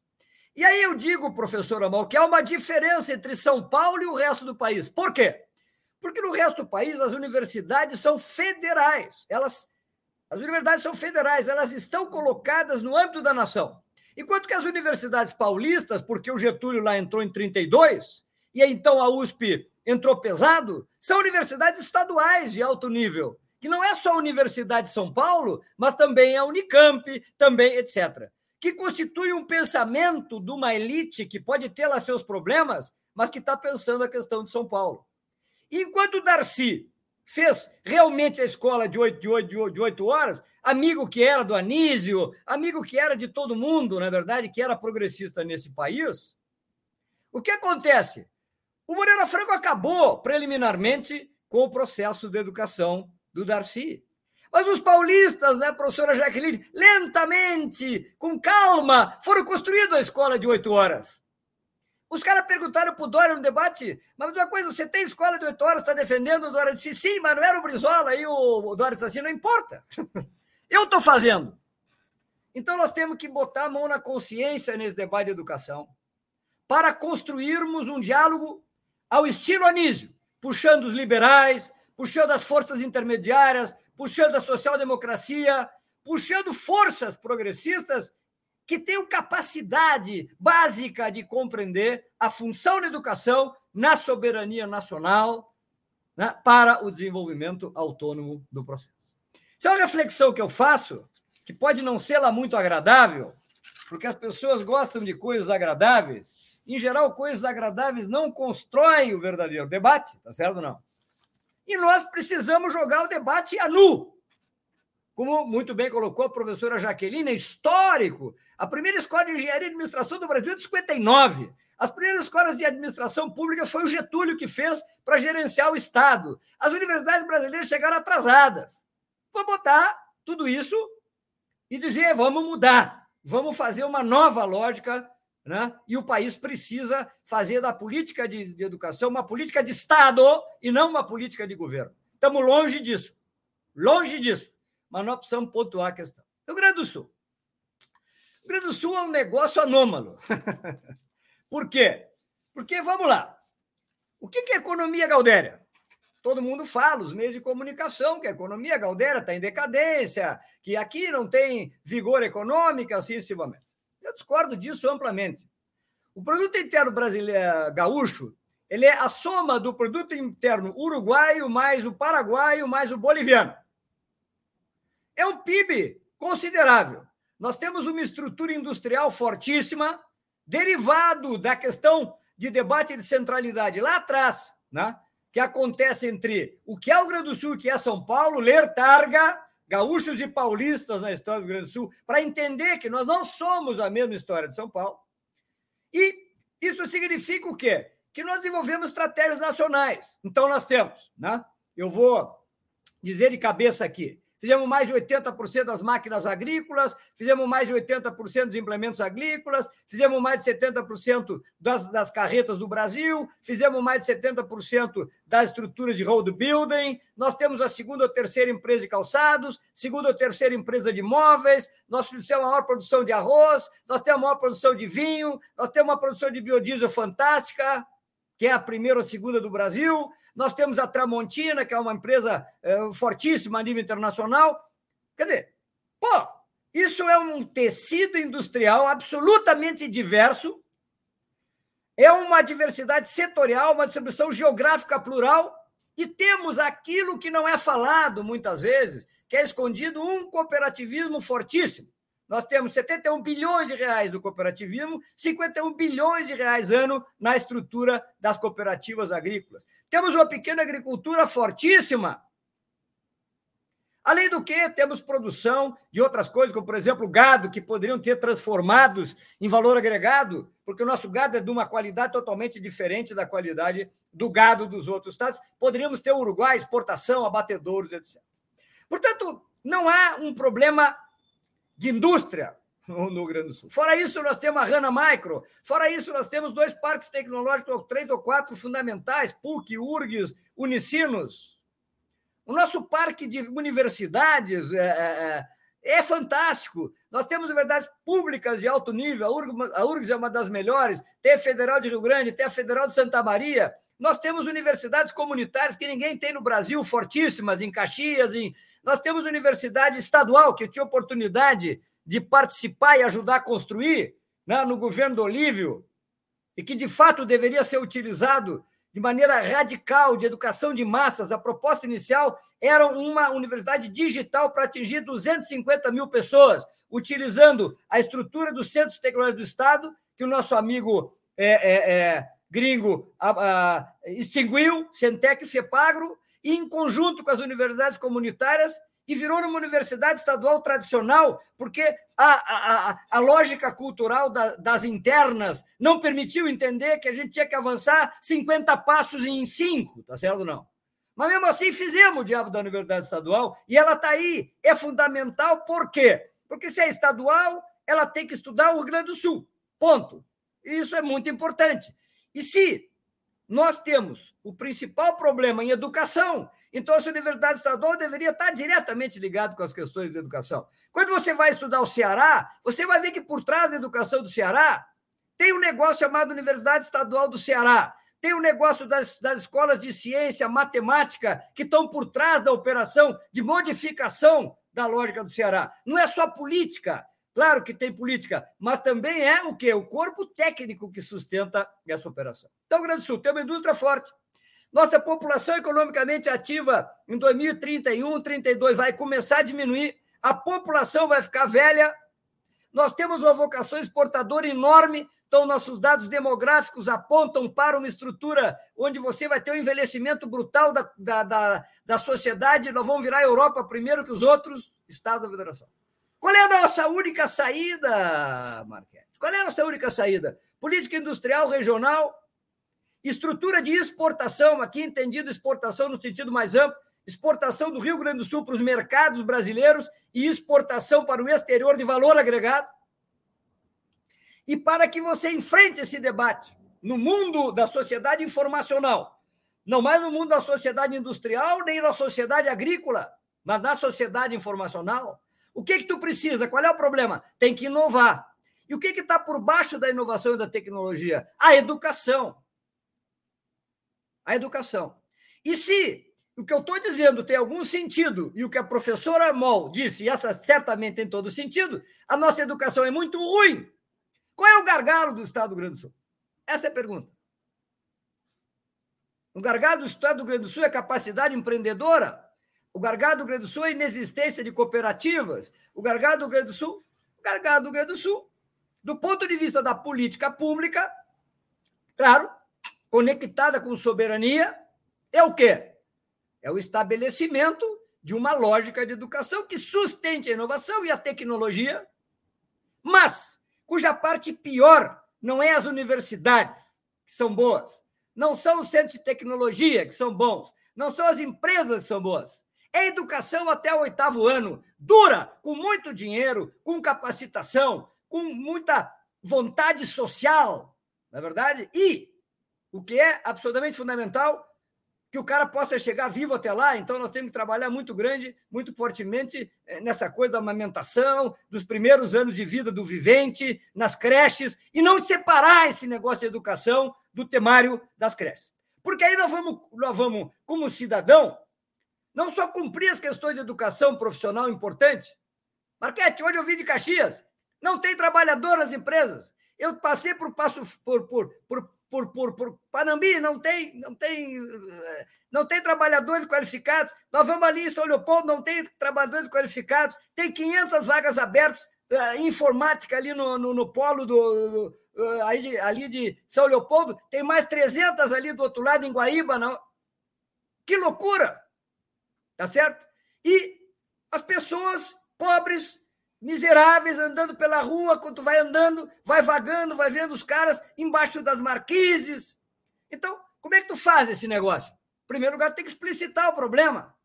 E aí eu digo, professor Amal, que há uma diferença entre São Paulo e o resto do país. Por quê? Porque no resto do país as universidades são federais. Elas, as universidades são federais, elas estão colocadas no âmbito da nação. Enquanto que as universidades paulistas, porque o Getúlio lá entrou em 32, e então a USP entrou pesado, são universidades estaduais de alto nível, que não é só a Universidade de São Paulo, mas também a Unicamp, também etc. Que constitui um pensamento de uma elite que pode ter lá seus problemas, mas que está pensando a questão de São Paulo. Enquanto Darcy fez realmente a escola de oito, de, oito, de oito horas, amigo que era do Anísio, amigo que era de todo mundo, na verdade, que era progressista nesse país, o que acontece? O Moreira Franco acabou preliminarmente com o processo de educação do Darcy. Mas os paulistas, né, professora Jaqueline, lentamente, com calma, foram construindo a escola de oito horas. Os caras perguntaram para o Dória no debate, mas uma coisa, você tem escola de oito horas, está defendendo o Dória? Disse, sim, mas não era o Brizola. E o Dória disse assim, não importa. Eu estou fazendo. Então nós temos que botar a mão na consciência nesse debate de educação para construirmos um diálogo ao estilo Anísio, puxando os liberais, puxando as forças intermediárias, puxando a social-democracia, puxando forças progressistas que tenham capacidade básica de compreender a função da educação na soberania nacional né, para o desenvolvimento autônomo do processo. Isso é uma reflexão que eu faço, que pode não ser lá muito agradável, porque as pessoas gostam de coisas agradáveis. Em geral, coisas agradáveis não constroem o verdadeiro debate, tá certo ou não? E nós precisamos jogar o debate a nu, como muito bem colocou a professora Jaqueline, é histórico. A primeira escola de engenharia e administração do Brasil é de 59. As primeiras escolas de administração pública foi o Getúlio que fez para gerenciar o Estado. As universidades brasileiras chegaram atrasadas. Vou botar tudo isso e dizer: vamos mudar, vamos fazer uma nova lógica, né? e o país precisa fazer da política de, de educação uma política de Estado e não uma política de governo. Estamos longe disso. Longe disso. Mas nós precisamos pontuar a questão. Rio Grande do Sul. Rio Grande do Sul é um negócio anômalo. Por quê? Porque, vamos lá, o que é economia gaudéria? Todo mundo fala, os meios de comunicação, que a economia gaudéria está em decadência, que aqui não tem vigor econômico, assim sucessivamente. Eu discordo disso amplamente. O produto interno brasileiro gaúcho, ele é a soma do produto interno uruguaio mais o paraguaio mais o boliviano. É um PIB considerável. Nós temos uma estrutura industrial fortíssima, derivado da questão de debate de centralidade lá atrás, né? que acontece entre o que é o Rio Grande do Sul e o que é São Paulo, ler targa, gaúchos e paulistas na história do Rio Grande do Sul, para entender que nós não somos a mesma história de São Paulo. E isso significa o quê? Que nós desenvolvemos estratégias nacionais. Então, nós temos, né? eu vou dizer de cabeça aqui, fizemos mais de 80% das máquinas agrícolas, fizemos mais de 80% dos implementos agrícolas, fizemos mais de 70% das, das carretas do Brasil, fizemos mais de 70% das estruturas de road building, nós temos a segunda ou terceira empresa de calçados, segunda ou terceira empresa de móveis, nós temos a maior produção de arroz, nós temos a maior produção de vinho, nós temos uma produção de biodiesel fantástica, que é a primeira ou segunda do Brasil. Nós temos a Tramontina, que é uma empresa é, fortíssima a nível internacional. Quer dizer, pô, isso é um tecido industrial absolutamente diverso, é uma diversidade setorial, uma distribuição geográfica plural, e temos aquilo que não é falado muitas vezes, que é escondido um cooperativismo fortíssimo. Nós temos 71 bilhões de reais do cooperativismo, 51 bilhões de reais ano na estrutura das cooperativas agrícolas. Temos uma pequena agricultura fortíssima. Além do que, temos produção de outras coisas, como, por exemplo, gado, que poderiam ter transformados em valor agregado, porque o nosso gado é de uma qualidade totalmente diferente da qualidade do gado dos outros estados. Poderíamos ter Uruguai, exportação, abatedouros, etc. Portanto, não há um problema de indústria no Rio Grande do Sul. Fora isso, nós temos a Rana Micro. Fora isso, nós temos dois parques tecnológicos, três ou quatro fundamentais, PUC, URGS, Unicinos. O nosso parque de universidades é, é, é, é fantástico. Nós temos universidades públicas de alto nível. A URGS é uma das melhores. Tem a Federal de Rio Grande, tem a Federal de Santa Maria. Nós temos universidades comunitárias que ninguém tem no Brasil, fortíssimas, em Caxias. Em... Nós temos universidade estadual, que eu tinha oportunidade de participar e ajudar a construir né, no governo do Olívio, e que de fato deveria ser utilizado de maneira radical de educação de massas. A proposta inicial era uma universidade digital para atingir 250 mil pessoas, utilizando a estrutura do Centro Tecnológico do Estado, que o nosso amigo é, é, é, gringo a, a, extinguiu, Centec e FEPAGRO, e em conjunto com as universidades comunitárias, e virou uma universidade estadual tradicional, porque a, a, a lógica cultural da, das internas não permitiu entender que a gente tinha que avançar 50 passos em cinco, tá certo não? Mas mesmo assim fizemos o diabo da universidade estadual e ela está aí. É fundamental, por quê? Porque se é estadual, ela tem que estudar o Rio Grande do Sul. Ponto. Isso é muito importante. E se nós temos o principal problema em educação, então essa universidade estadual deveria estar diretamente ligada com as questões de educação. Quando você vai estudar o Ceará, você vai ver que por trás da educação do Ceará tem um negócio chamado Universidade Estadual do Ceará, tem um negócio das, das escolas de ciência, matemática, que estão por trás da operação de modificação da lógica do Ceará. Não é só política, Claro que tem política, mas também é o quê? O corpo técnico que sustenta essa operação. Então, Grande Sul tem uma indústria forte. Nossa população economicamente ativa em 2031, 32 vai começar a diminuir, a população vai ficar velha. Nós temos uma vocação exportadora enorme, então nossos dados demográficos apontam para uma estrutura onde você vai ter um envelhecimento brutal da, da, da, da sociedade. Nós vamos virar a Europa primeiro que os outros estados da federação. Qual é a nossa única saída, Marquete? Qual é a nossa única saída? Política industrial regional, estrutura de exportação, aqui entendido exportação no sentido mais amplo, exportação do Rio Grande do Sul para os mercados brasileiros e exportação para o exterior de valor agregado. E para que você enfrente esse debate no mundo da sociedade informacional, não mais no mundo da sociedade industrial, nem na sociedade agrícola, mas na sociedade informacional. O que que tu precisa? Qual é o problema? Tem que inovar. E o que está por baixo da inovação e da tecnologia? A educação. A educação. E se o que eu estou dizendo tem algum sentido, e o que a professora Moll disse, e essa certamente tem todo sentido, a nossa educação é muito ruim. Qual é o gargalo do Estado do Rio Grande do Sul? Essa é a pergunta. O gargalo do Estado do Rio Grande do Sul é capacidade empreendedora? O gargalo do Grande do Sul é inexistência de cooperativas? O gargalo do Grande do Sul? O gargalo do Grande do Sul, do ponto de vista da política pública, claro, conectada com soberania, é o quê? É o estabelecimento de uma lógica de educação que sustente a inovação e a tecnologia, mas cuja parte pior não é as universidades, que são boas, não são os centros de tecnologia, que são bons, não são as empresas que são boas. Educação até o oitavo ano, dura, com muito dinheiro, com capacitação, com muita vontade social, na é verdade? E, o que é absolutamente fundamental, que o cara possa chegar vivo até lá. Então, nós temos que trabalhar muito grande, muito fortemente eh, nessa coisa da amamentação, dos primeiros anos de vida do vivente, nas creches, e não separar esse negócio de educação do temário das creches. Porque aí nós vamos, nós vamos como cidadão, não só cumprir as questões de educação profissional importante. Marquete, hoje eu vi de Caxias, não tem trabalhador nas empresas. Eu passei por, passo, por, por, por por, por, por Panambi, não tem, não tem, não tem trabalhadores qualificados. Nós vamos ali em São Leopoldo, não tem trabalhadores qualificados. Tem 500 vagas abertas uh, informática ali no, no, no polo do, uh, aí, ali de São Leopoldo. Tem mais 300 ali do outro lado, em Guaíba. Não. Que loucura! Tá certo? E as pessoas pobres miseráveis andando pela rua, quando tu vai andando, vai vagando, vai vendo os caras embaixo das marquises. Então, como é que tu faz esse negócio? Em primeiro lugar, tem que explicitar o problema,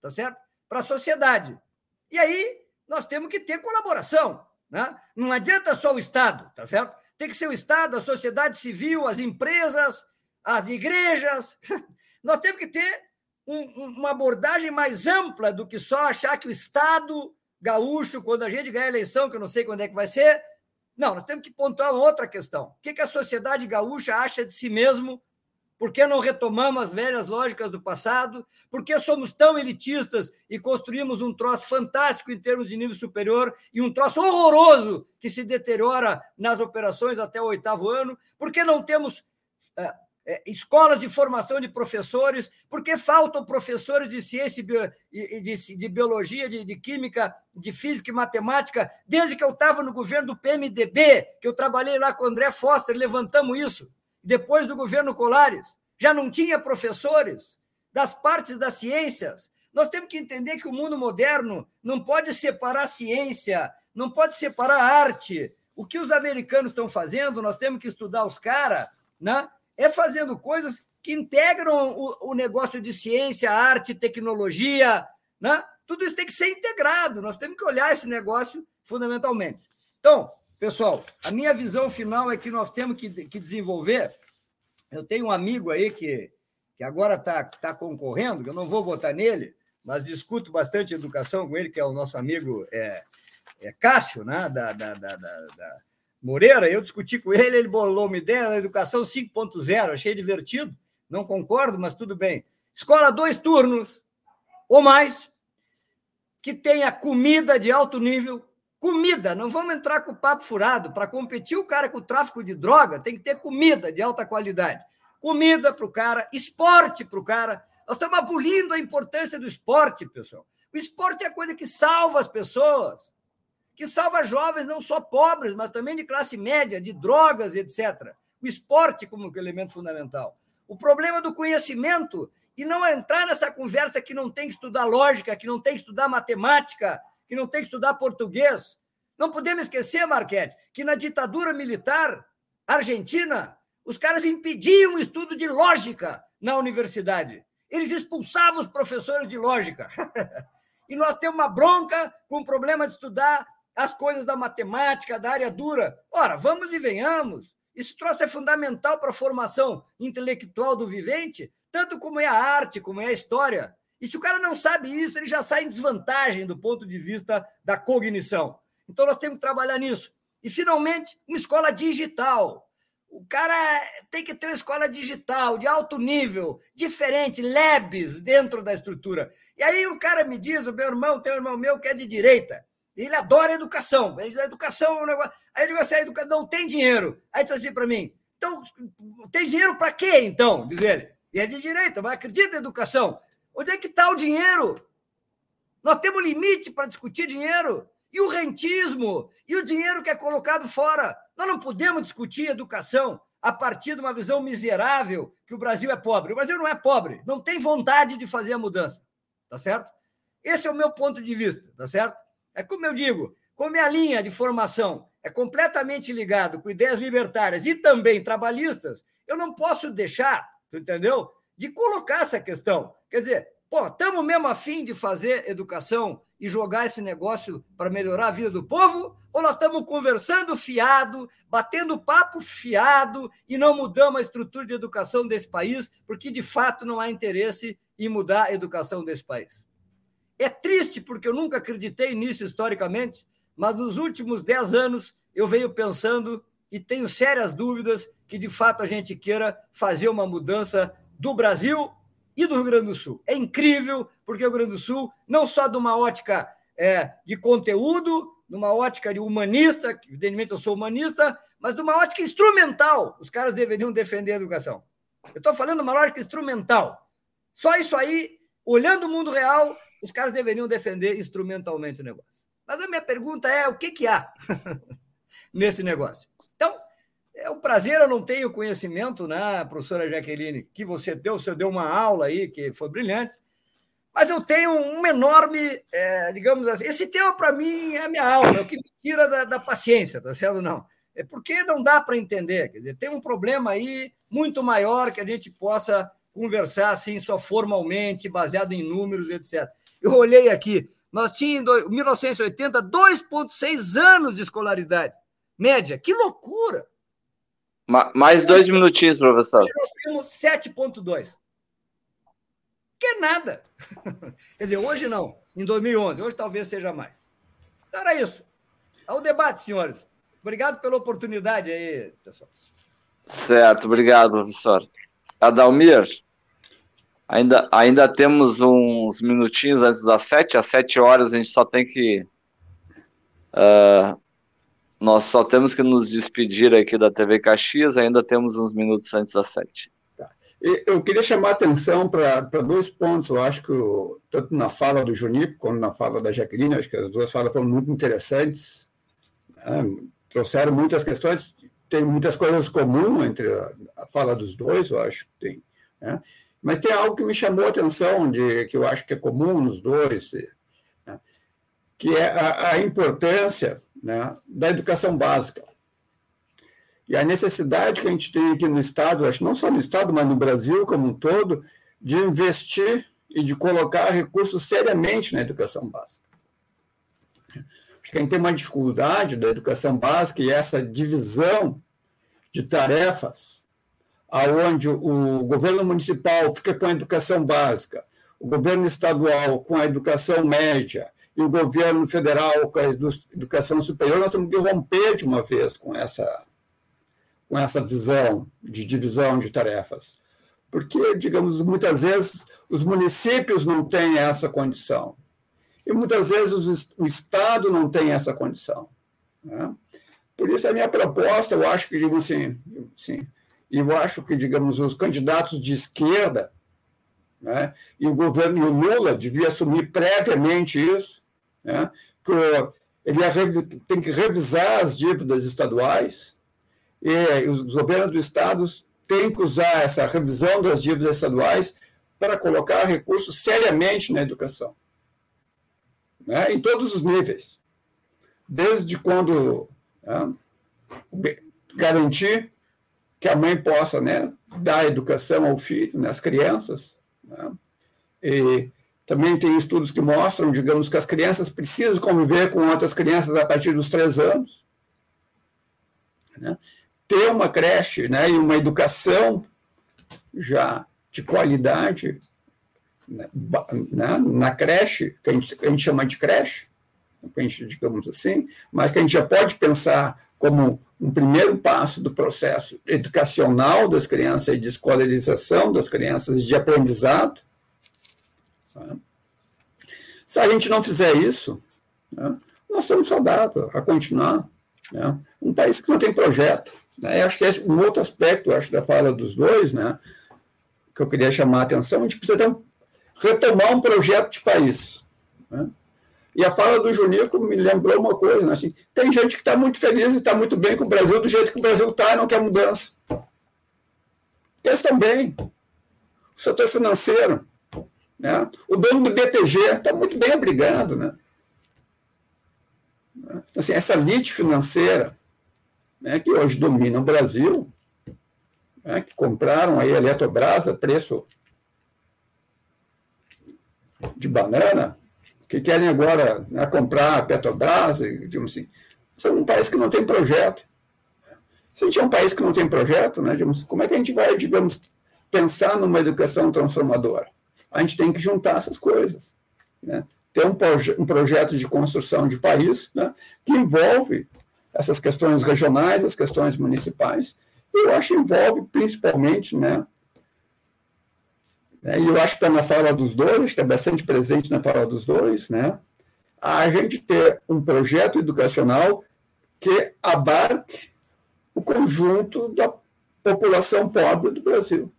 tá certo? Para a sociedade. E aí, nós temos que ter colaboração, né? Não adianta só o Estado, tá certo? Tem que ser o Estado, a sociedade civil, as empresas, as igrejas. Nós temos que ter um, uma abordagem mais ampla do que só achar que o Estado gaúcho, quando a gente ganhar a eleição, que eu não sei quando é que vai ser. Não, nós temos que pontuar uma outra questão. O que, que a sociedade gaúcha acha de si mesmo? Por que não retomamos as velhas lógicas do passado? Por que somos tão elitistas e construímos um troço fantástico em termos de nível superior e um troço horroroso que se deteriora nas operações até o oitavo ano? Por que não temos eh, é, escolas de formação de professores, porque faltam professores de ciência e de, de biologia, de, de, química, de física e matemática, desde que eu estava no governo do PMDB, que eu trabalhei lá com o André Foster, levantamos isso. Depois do governo Colares, já não tinha professores das partes das ciências. Nós temos que entender que o mundo moderno não pode separar ciência, não pode separar arte. O que os americanos estão fazendo, nós temos que estudar os caras, né? É fazendo coisas que integram o, o negócio de ciência, arte, tecnologia, né? Tudo isso tem que ser integrado. Nós temos que olhar esse negócio fundamentalmente. Então, pessoal, a minha visão final é que nós temos que, que desenvolver. Eu tenho um amigo aí que, que agora está tá concorrendo, que eu não vou votar nele, mas discuto bastante educação com ele, que é o nosso amigo é, é Cássio, né? da, da, da, da Moreira, eu discuti com ele, ele bolou uma ideia da educação 5.0, achei divertido, não concordo, mas tudo bem. Escola dois turnos ou mais, que tenha comida de alto nível, comida, não vamos entrar com o papo furado, para competir o cara com o tráfico de droga, tem que ter comida de alta qualidade. Comida para o cara, esporte para o cara. Nós estamos abolindo a importância do esporte, pessoal. O esporte é a coisa que salva as pessoas que salva jovens não só pobres, mas também de classe média, de drogas, etc. O esporte como elemento fundamental. O problema do conhecimento e não entrar nessa conversa que não tem que estudar lógica, que não tem que estudar matemática, que não tem que estudar português. Não podemos esquecer, Marquete, que na ditadura militar argentina, os caras impediam o estudo de lógica na universidade. Eles expulsavam os professores de lógica. e nós temos uma bronca com o problema de estudar as coisas da matemática, da área dura. Ora, vamos e venhamos. Isso troço é fundamental para a formação intelectual do vivente, tanto como é a arte, como é a história. E se o cara não sabe isso, ele já sai em desvantagem do ponto de vista da cognição. Então nós temos que trabalhar nisso. E, finalmente, uma escola digital. O cara tem que ter uma escola digital, de alto nível, diferente, labs dentro da estrutura. E aí o cara me diz, o meu irmão, tem um irmão meu que é de direita. Ele adora educação. Ele diz, a educação é um negócio. Aí ele diz assim, a educação não tem dinheiro. Aí diz assim para mim, então, tem dinheiro para quê, então? Diz ele. E é de direita, mas acredita em educação. Onde é que está o dinheiro? Nós temos limite para discutir dinheiro. E o rentismo? E o dinheiro que é colocado fora? Nós não podemos discutir educação a partir de uma visão miserável que o Brasil é pobre. O Brasil não é pobre, não tem vontade de fazer a mudança. Tá certo? Esse é o meu ponto de vista, tá certo? É como eu digo, como minha linha de formação é completamente ligado com ideias libertárias e também trabalhistas, eu não posso deixar, entendeu? De colocar essa questão. Quer dizer, pô, estamos mesmo afim de fazer educação e jogar esse negócio para melhorar a vida do povo? Ou nós estamos conversando fiado, batendo papo fiado e não mudamos a estrutura de educação desse país, porque de fato não há interesse em mudar a educação desse país? É triste, porque eu nunca acreditei nisso historicamente, mas nos últimos dez anos eu venho pensando e tenho sérias dúvidas que de fato a gente queira fazer uma mudança do Brasil e do Rio Grande do Sul. É incrível, porque o Rio Grande do Sul, não só de uma ótica é, de conteúdo, numa ótica de humanista, que evidentemente eu sou humanista, mas de uma ótica instrumental. Os caras deveriam defender a educação. Eu estou falando de uma ótica instrumental. Só isso aí, olhando o mundo real, os caras deveriam defender instrumentalmente o negócio. Mas a minha pergunta é: o que, que há nesse negócio? Então, é um prazer, eu não tenho conhecimento, né, professora Jaqueline, que você deu, você deu uma aula aí que foi brilhante, mas eu tenho um enorme, é, digamos assim, esse tema para mim é a minha aula, é o que me tira da, da paciência, tá certo? Não. É porque não dá para entender, quer dizer, tem um problema aí muito maior que a gente possa conversar assim só formalmente, baseado em números, etc. Eu olhei aqui, nós tínhamos em 1980 2,6 anos de escolaridade média. Que loucura! Mais dois minutinhos, professor. Nós temos 7,2. Que é nada. Quer dizer, hoje não, em 2011. Hoje talvez seja mais. Então era isso. Ao debate, senhores. Obrigado pela oportunidade aí, pessoal. Certo, obrigado, professor. Adalmir, ainda, ainda temos uns minutinhos antes das sete. Às sete horas a gente só tem que uh, nós só temos que nos despedir aqui da TV Caxias, ainda temos uns minutos antes das sete. Tá. Eu queria chamar a atenção para dois pontos. Eu acho que, tanto na fala do Junico como na fala da Jaqueline, acho que as duas falas foram muito interessantes. Né? Trouxeram muitas questões, tem muitas coisas comuns entre a, a fala dos dois, eu acho que tem. Né? Mas tem algo que me chamou a atenção, de, que eu acho que é comum nos dois, né? que é a, a importância né, da educação básica. E a necessidade que a gente tem aqui no Estado, acho não só no Estado, mas no Brasil como um todo, de investir e de colocar recursos seriamente na educação básica. Acho que a gente tem uma dificuldade da educação básica e essa divisão de tarefas, aonde o governo municipal fica com a educação básica, o governo estadual com a educação média e o governo federal com a educação superior, nós temos que romper de uma vez com essa, com essa visão de divisão de tarefas. Porque, digamos, muitas vezes os municípios não têm essa condição. E muitas vezes o Estado não tem essa condição. Né? Por isso, a minha proposta, eu acho que, digamos assim, sim, eu acho que, digamos, os candidatos de esquerda, né, e o governo e o Lula devia assumir previamente isso, né? que ele tem que revisar as dívidas estaduais e os governos dos estados têm que usar essa revisão das dívidas estaduais para colocar recursos seriamente na educação, né? em todos os níveis, desde quando né, garantir que a mãe possa né, dar educação ao filho, né, às crianças, né, e também tem estudos que mostram, digamos, que as crianças precisam conviver com outras crianças a partir dos três anos. Né? ter uma creche né, e uma educação já de qualidade né, né, na creche, que a gente, a gente chama de creche, digamos assim, mas que a gente já pode pensar como um primeiro passo do processo educacional das crianças e de escolarização das crianças, de aprendizado. Tá? Se a gente não fizer isso, né, nós estamos fadados a continuar. Né? Um país que não tem projeto. Né? acho que é um outro aspecto acho, da fala dos dois, né, que eu queria chamar a atenção, a gente precisa um, retomar um projeto de país. Né? E a fala do Junico me lembrou uma coisa, né? assim, tem gente que está muito feliz e está muito bem com o Brasil do jeito que o Brasil está e não quer mudança. Eles também. O setor financeiro. Né? O dono do BTG está muito bem obrigado. Né? Assim, essa elite financeira né, que hoje domina o Brasil, né, que compraram aí a Eletrobras a preço de banana, que querem agora né, comprar a Petrobras, digamos assim, são um país que não tem projeto. Se a gente é um país que não tem projeto, né, digamos, como é que a gente vai, digamos, pensar numa educação transformadora? A gente tem que juntar essas coisas. Né? Ter um, proje um projeto de construção de país né, que envolve essas questões regionais, as questões municipais, e eu acho que envolve principalmente né, e eu acho que está na fala dos dois, está bastante presente na fala dos dois, né? a gente ter um projeto educacional que abarque o conjunto da população pobre do Brasil.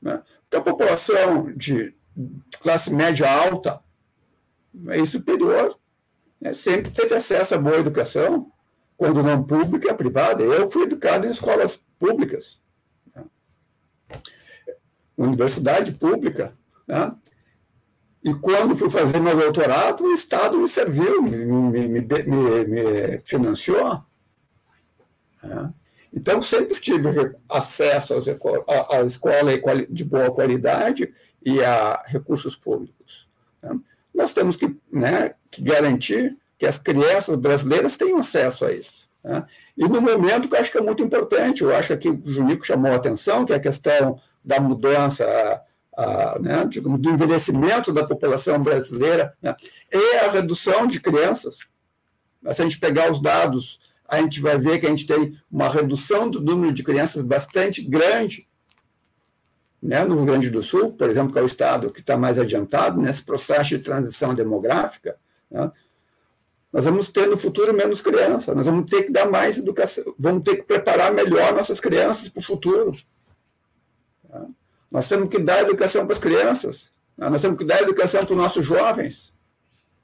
Né? Porque a população de classe média alta e superior né, sempre teve acesso a boa educação, quando não pública, privada. Eu fui educado em escolas públicas universidade pública. Né? E quando fui fazer meu doutorado, o Estado me serviu, me, me, me, me financiou. Né? Então, sempre tive acesso à escola de boa qualidade e a recursos públicos. Né? Nós temos que, né, que garantir que as crianças brasileiras tenham acesso a isso. Né? E no momento que eu acho que é muito importante, eu acho que o Junico chamou a atenção, que é a questão da mudança, a, né, digamos, do envelhecimento da população brasileira, né, e a redução de crianças. Se a gente pegar os dados, a gente vai ver que a gente tem uma redução do número de crianças bastante grande né, no Rio Grande do Sul, por exemplo, que é o estado que está mais adiantado nesse processo de transição demográfica. Né, nós vamos ter no futuro menos crianças, nós vamos ter que dar mais educação, vamos ter que preparar melhor nossas crianças para o futuro. Nós temos que dar educação para as crianças, né? nós temos que dar educação para os nossos jovens,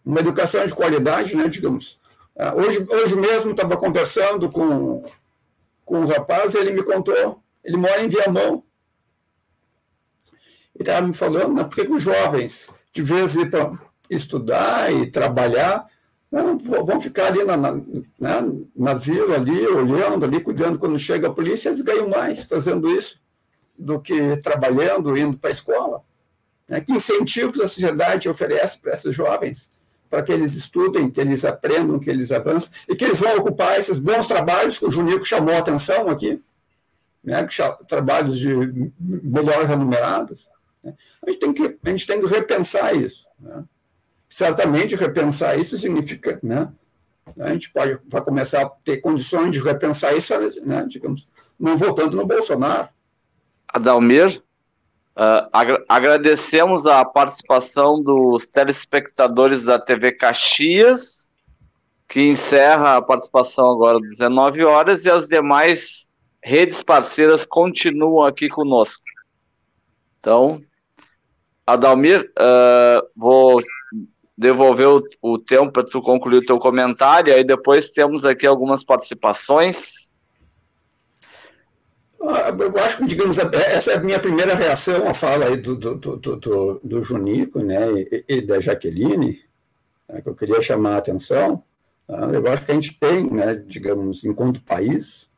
uma educação de qualidade, né, digamos. É, hoje, hoje mesmo estava conversando com, com um rapaz, ele me contou, ele mora em Viamão. Ele estava me falando, né, por que os jovens, de vez em quando, estudar e trabalhar, não, vão ficar ali na, na, na, né, na vila, ali, olhando, ali, cuidando. Quando chega a polícia, eles ganham mais fazendo isso do que trabalhando, indo para a escola. Né? Que incentivos a sociedade oferece para esses jovens, para que eles estudem, que eles aprendam, que eles avancem, e que eles vão ocupar esses bons trabalhos que o Junico chamou a atenção aqui, né? trabalhos de melhor remunerados. Né? A, gente tem que, a gente tem que repensar isso. Né? Certamente, repensar isso significa né? a gente pode vai começar a ter condições de repensar isso, né, digamos, não voltando no Bolsonaro, Adalmir. Uh, agra agradecemos a participação dos telespectadores da TV Caxias, que encerra a participação agora às 19 horas, e as demais redes parceiras continuam aqui conosco. Então, Adalmir, uh, vou devolver o, o tempo para tu concluir o teu comentário, aí depois temos aqui algumas participações. Ah, eu acho que, digamos, essa é a minha primeira reação à fala aí do, do, do, do, do Junico né, e, e da Jaqueline, né, que eu queria chamar a atenção. Tá? Eu acho que a gente tem, né, digamos, enquanto país,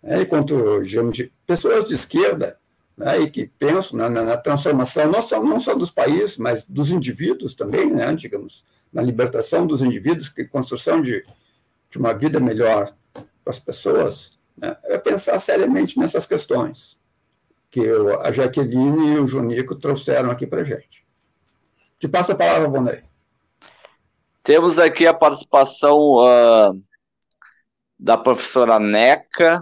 né, enquanto, digamos, de pessoas de esquerda, né, e que pensam na, na, transformação não só, não só dos países, mas dos indivíduos também, né, digamos, na libertação dos indivíduos, que construção de, de uma vida melhor para as pessoas, né, é pensar seriamente nessas questões que a Jaqueline e o Junico trouxeram aqui para gente. Te passo a palavra, Bonei. Temos aqui a participação uh, da professora Neca,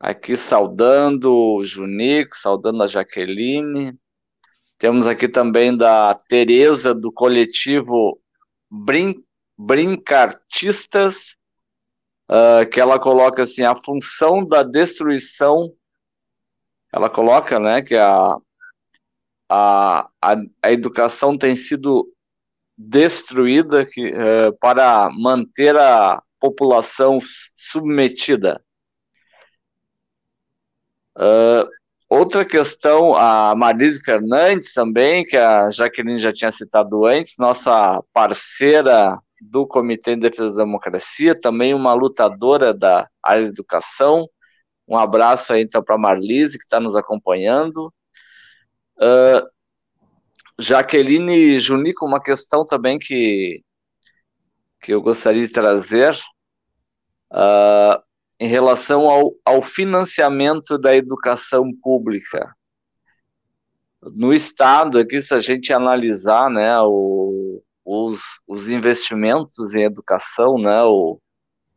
aqui saudando o Junico, saudando a Jaqueline. Temos aqui também da Tereza, do coletivo Brin Brincartistas, uh, que ela coloca assim, a função da destruição, ela coloca, né, que a, a, a, a educação tem sido destruída que, uh, para manter a população submetida. Uh, outra questão, a Marise Fernandes também, que a Jaqueline já tinha citado antes, nossa parceira do Comitê de Defesa da Democracia, também uma lutadora da área de educação. Um abraço aí então para Marlise, que está nos acompanhando. Uh, Jaqueline Junico, uma questão também que, que eu gostaria de trazer. Uh, em relação ao, ao financiamento da educação pública. No Estado, aqui, se a gente analisar né, o, os, os investimentos em educação, né, o,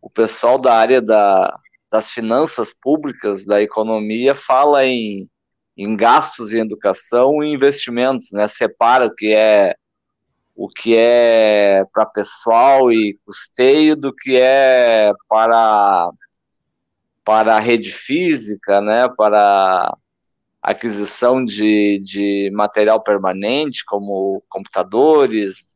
o pessoal da área da, das finanças públicas, da economia, fala em, em gastos em educação e investimentos, né, separa o que é o que é para pessoal e custeio do que é para para a rede física, né, para aquisição de, de material permanente, como computadores,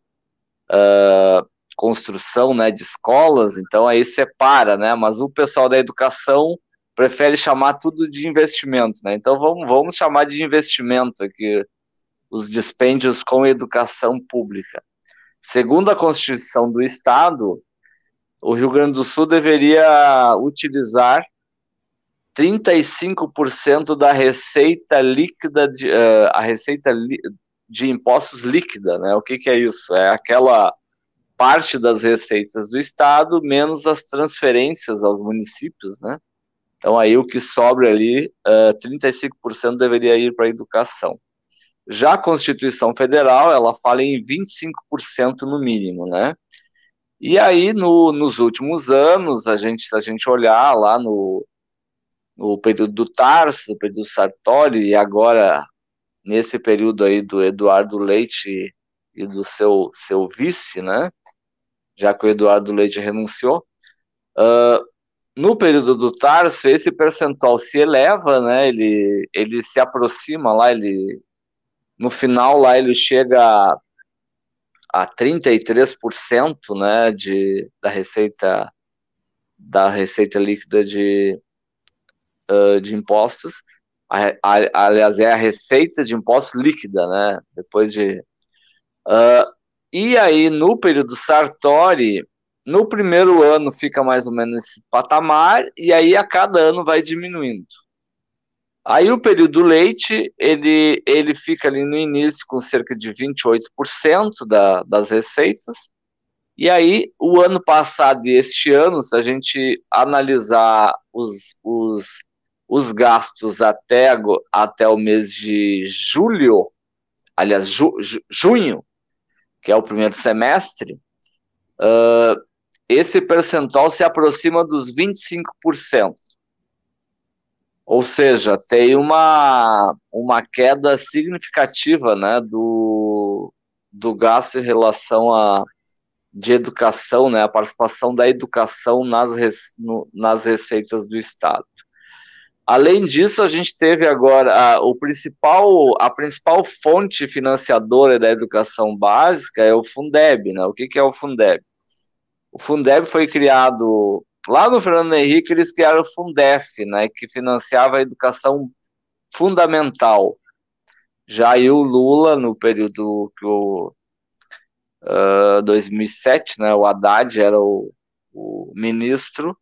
uh, construção né, de escolas, então aí separa, né, mas o pessoal da educação prefere chamar tudo de investimento, né, então vamos, vamos chamar de investimento aqui os dispêndios com educação pública. Segundo a Constituição do Estado, o Rio Grande do Sul deveria utilizar 35% da receita líquida de, uh, a receita de impostos líquida, né? O que, que é isso? É aquela parte das receitas do estado menos as transferências aos municípios, né? Então aí o que sobra ali, uh, eh, 35% deveria ir para a educação. Já a Constituição Federal, ela fala em 25% no mínimo, né? E aí, no, nos últimos anos, a gente, se a gente olhar lá no, no período do Tarso, no período do Sartori, e agora nesse período aí do Eduardo Leite e do seu, seu vice, né? Já que o Eduardo Leite renunciou. Uh, no período do Tarso, esse percentual se eleva, né? Ele, ele se aproxima lá, ele no final lá ele chega a, a 33%, né, de, da receita da receita líquida de, uh, de impostos. A, a, aliás, é a receita de impostos líquida, né? Depois de. Uh, e aí, no período Sartori, no primeiro ano fica mais ou menos esse patamar, e aí a cada ano vai diminuindo. Aí o período leite, ele, ele fica ali no início com cerca de 28% da, das receitas, e aí o ano passado e este ano, se a gente analisar os, os os gastos até, até o mês de julho, aliás, ju, ju, junho, que é o primeiro semestre, uh, esse percentual se aproxima dos 25%. Ou seja, tem uma, uma queda significativa né, do, do gasto em relação a de educação, né, a participação da educação nas, no, nas receitas do Estado. Além disso, a gente teve agora a, o principal, a principal fonte financiadora da educação básica é o Fundeb, né? O que, que é o Fundeb? O Fundeb foi criado lá no Fernando Henrique, eles criaram o Fundef, né? Que financiava a educação fundamental. Já aí o Lula, no período que o uh, 2007, né? O Haddad era o, o ministro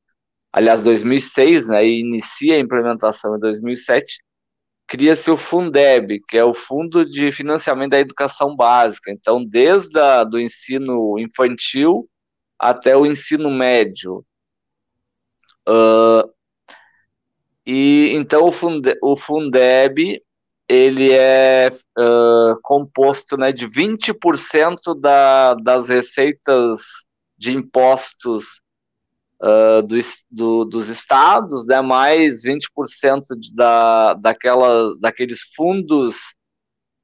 aliás, 2006, né, e inicia a implementação em 2007, cria-se o Fundeb, que é o Fundo de Financiamento da Educação Básica. Então, desde a, do ensino infantil até o ensino médio. Uh, então o, Funde, o Fundeb ele é uh, composto né, de 20% da, das receitas de impostos uh, do, do, dos estados, né, mais 20% de, da, daquela, daqueles fundos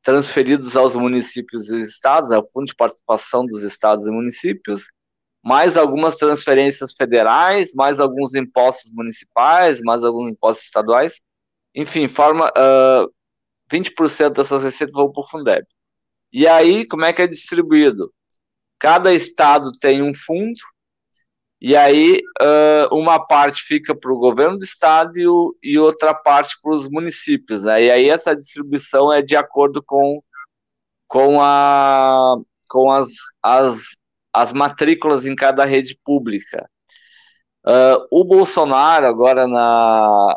transferidos aos municípios e estados, é o Fundo de Participação dos Estados e Municípios, mais algumas transferências federais, mais alguns impostos municipais, mais alguns impostos estaduais, enfim, forma uh, 20% dessas receitas vão para o Fundeb. E aí, como é que é distribuído? Cada estado tem um fundo, e aí uh, uma parte fica para o governo do estado e, o, e outra parte para os municípios. Né? E aí essa distribuição é de acordo com, com, a, com as, as, as matrículas em cada rede pública. Uh, o Bolsonaro, agora na,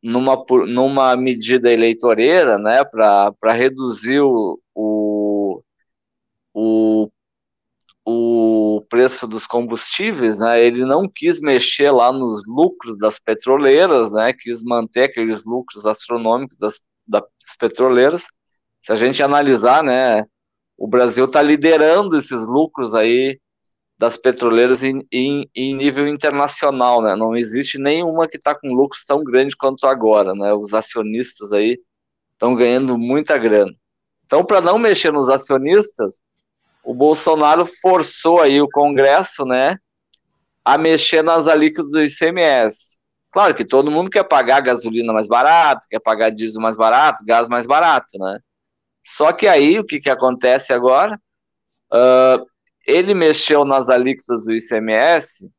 numa, numa medida eleitoreira, né, para reduzir o, o, o, o preço dos combustíveis, né, ele não quis mexer lá nos lucros das petroleiras, né, quis manter aqueles lucros astronômicos das, das petroleiras. Se a gente analisar, né, o Brasil está liderando esses lucros aí das petroleiras em, em, em, nível internacional, né? Não existe nenhuma que está com lucros tão grande quanto agora, né? Os acionistas aí estão ganhando muita grana. Então, para não mexer nos acionistas, o Bolsonaro forçou aí o Congresso, né, a mexer nas alíquotas do ICMS. Claro que todo mundo quer pagar gasolina mais barato, quer pagar diesel mais barato, gás mais barato, né? Só que aí o que, que acontece agora? Uh, ele mexeu nas alíquotas do ICMS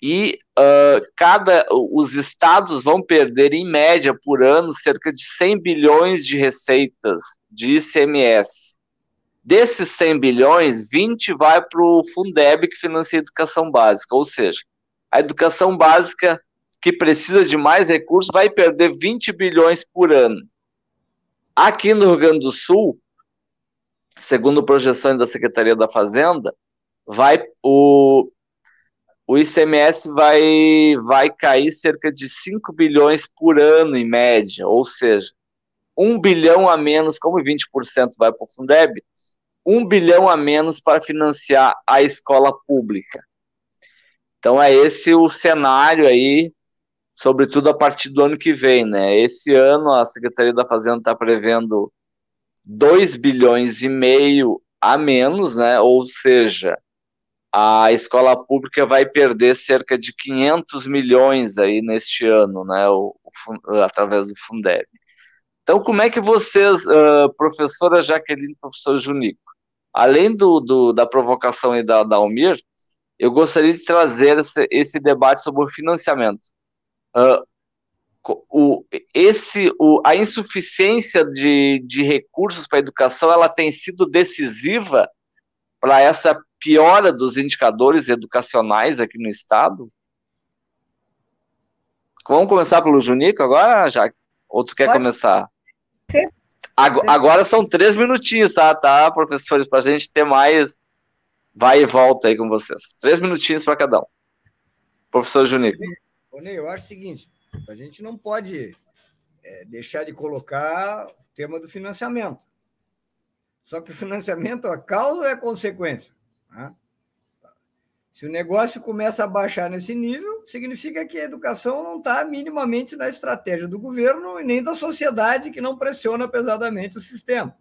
e uh, cada os estados vão perder em média por ano cerca de 100 bilhões de receitas de ICMS. Desses 100 bilhões, 20 vai para o Fundeb que financia a educação básica, ou seja, a educação básica que precisa de mais recursos vai perder 20 bilhões por ano. Aqui no Rio Grande do Sul, segundo projeções da Secretaria da Fazenda, vai o, o ICMS vai, vai cair cerca de 5 bilhões por ano, em média, ou seja, 1 bilhão a menos, como 20% vai para o Fundeb, 1 bilhão a menos para financiar a escola pública. Então é esse o cenário aí, sobretudo a partir do ano que vem, né? Esse ano a Secretaria da Fazenda está prevendo 2 bilhões e meio a menos, né? Ou seja, a escola pública vai perder cerca de 500 milhões aí neste ano, né? O, o, através do Fundeb. Então, como é que vocês, uh, professora Jaqueline professor Junico, além do, do, da provocação aí da, da Almir, eu gostaria de trazer esse, esse debate sobre o financiamento. Uh, o, esse, o, a insuficiência de, de recursos para a educação ela tem sido decisiva para essa piora dos indicadores educacionais aqui no estado? Vamos começar pelo Junico agora, já? Ou tu quer Pode. começar? Sim. Agora, agora são três minutinhos, tá, tá professores, para a gente ter mais vai e volta aí com vocês. Três minutinhos para cada um. Professor Junico. eu acho o seguinte, a gente não pode é, deixar de colocar o tema do financiamento. Só que o financiamento, a causa é a consequência. Né? Se o negócio começa a baixar nesse nível, significa que a educação não está minimamente na estratégia do governo e nem da sociedade que não pressiona pesadamente o sistema.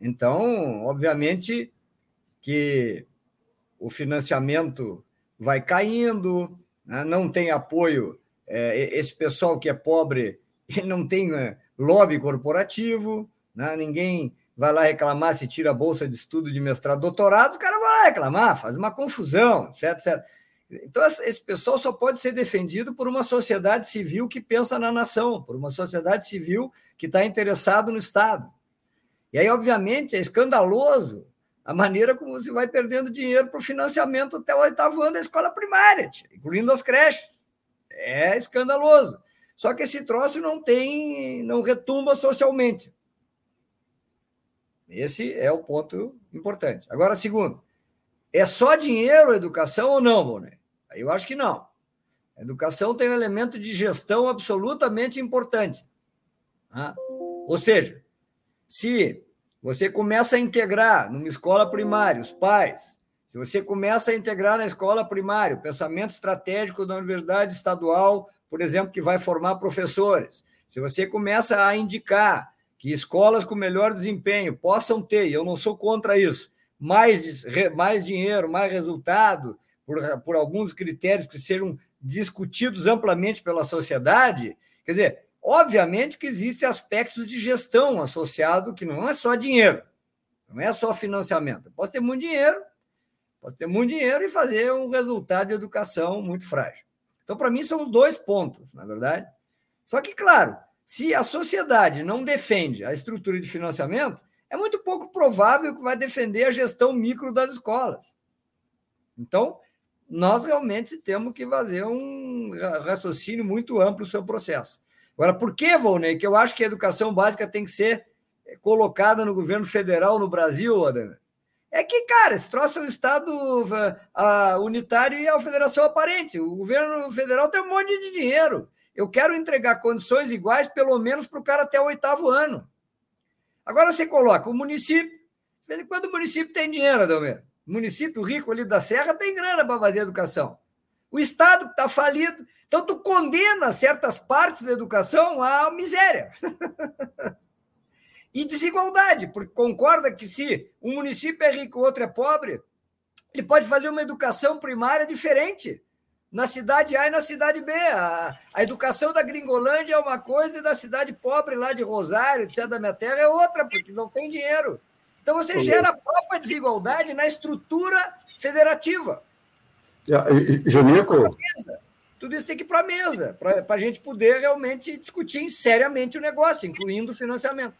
Então, obviamente que o financiamento vai caindo, né? não tem apoio é, esse pessoal que é pobre ele não tem é, lobby corporativo, né? ninguém vai lá reclamar se tira a bolsa de estudo de mestrado, doutorado, o cara vai lá reclamar, faz uma confusão, etc, etc. Então, esse pessoal só pode ser defendido por uma sociedade civil que pensa na nação, por uma sociedade civil que está interessado no Estado. E aí, obviamente, é escandaloso a maneira como você vai perdendo dinheiro para o financiamento até o oitavo ano da escola primária, incluindo as creches. É escandaloso. Só que esse troço não tem, não retumba socialmente. Esse é o ponto importante. Agora, segundo, é só dinheiro a educação ou não, Volney? Eu acho que não. A educação tem um elemento de gestão absolutamente importante. Tá? Ou seja, se você começa a integrar numa escola primária os pais, se você começa a integrar na escola primária o pensamento estratégico da universidade estadual, por exemplo, que vai formar professores, se você começa a indicar que escolas com melhor desempenho possam ter, e eu não sou contra isso, mais, mais dinheiro, mais resultado, por, por alguns critérios que sejam discutidos amplamente pela sociedade, quer dizer, obviamente que existem aspectos de gestão associado que não é só dinheiro, não é só financiamento. Posso ter muito dinheiro, posso ter muito dinheiro e fazer um resultado de educação muito frágil. Então, para mim, são os dois pontos, na é verdade. Só que, claro, se a sociedade não defende a estrutura de financiamento, é muito pouco provável que vai defender a gestão micro das escolas. Então, nós realmente temos que fazer um raciocínio muito amplo sobre o processo. Agora, por que, Volney, que eu acho que a educação básica tem que ser colocada no governo federal no Brasil, Ademir? É que, cara, esse troço é o Estado unitário e a federação aparente. O governo federal tem um monte de dinheiro. Eu quero entregar condições iguais, pelo menos, para o cara até o oitavo ano. Agora você coloca o município. Quando o município tem dinheiro, Adalmer? O município rico ali da Serra tem grana para fazer educação. O Estado está falido. Então, tu condena certas partes da educação à miséria. e desigualdade, porque concorda que se um município é rico e o outro é pobre, ele pode fazer uma educação primária diferente na cidade A e na cidade B. A, a educação da Gringolândia é uma coisa e da cidade pobre lá de Rosário, etc., da minha terra, é outra, porque não tem dinheiro. Então você gera a própria desigualdade na estrutura federativa. Junico? Tudo isso tem que ir para a mesa, para a gente poder realmente discutir seriamente o negócio, incluindo o financiamento.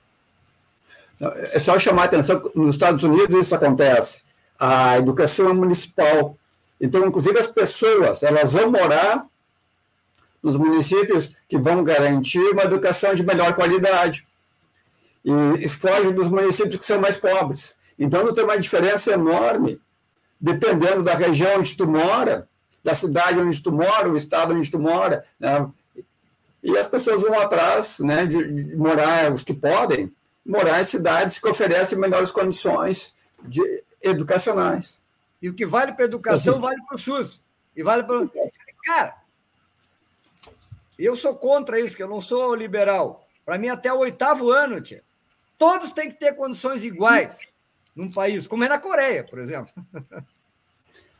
É só chamar a atenção, nos Estados Unidos isso acontece. A educação é municipal, então, inclusive, as pessoas elas vão morar nos municípios que vão garantir uma educação de melhor qualidade. E foge dos municípios que são mais pobres. Então, tem uma diferença enorme, dependendo da região onde tu mora, da cidade onde tu mora, o estado onde tu mora. Né? E as pessoas vão atrás né, de, de morar, os que podem, morar em cidades que oferecem melhores condições de, educacionais. E o que vale para a educação vale para o SUS. E vale para. Cara, eu sou contra isso, que eu não sou liberal. Para mim, até o oitavo ano, tia, todos têm que ter condições iguais num país, como é na Coreia, por exemplo.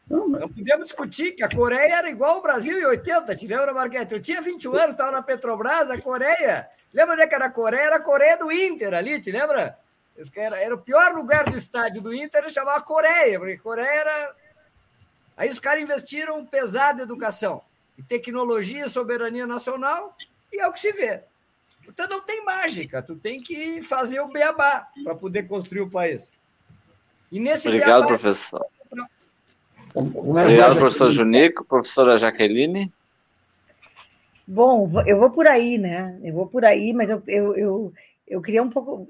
Não, mas... não podemos discutir que a Coreia era igual ao Brasil em 80, te lembra, Marquete? Eu tinha 21 anos, estava na Petrobras, a Coreia. Lembra onde é que era a Coreia? Era a Coreia do Inter ali, te lembra? Era, era o pior lugar do estádio do Inter, ele chamava Coreia, porque Coreia era. Aí os caras investiram pesado em educação, em tecnologia, soberania nacional, e é o que se vê. Então não tem mágica, tu tem que fazer o beabá para poder construir o país. E nesse Obrigado, beabá, professor. Obrigado, professor Junico, professora Jaqueline. Bom, eu vou por aí, né? Eu vou por aí, mas eu, eu, eu, eu queria um pouco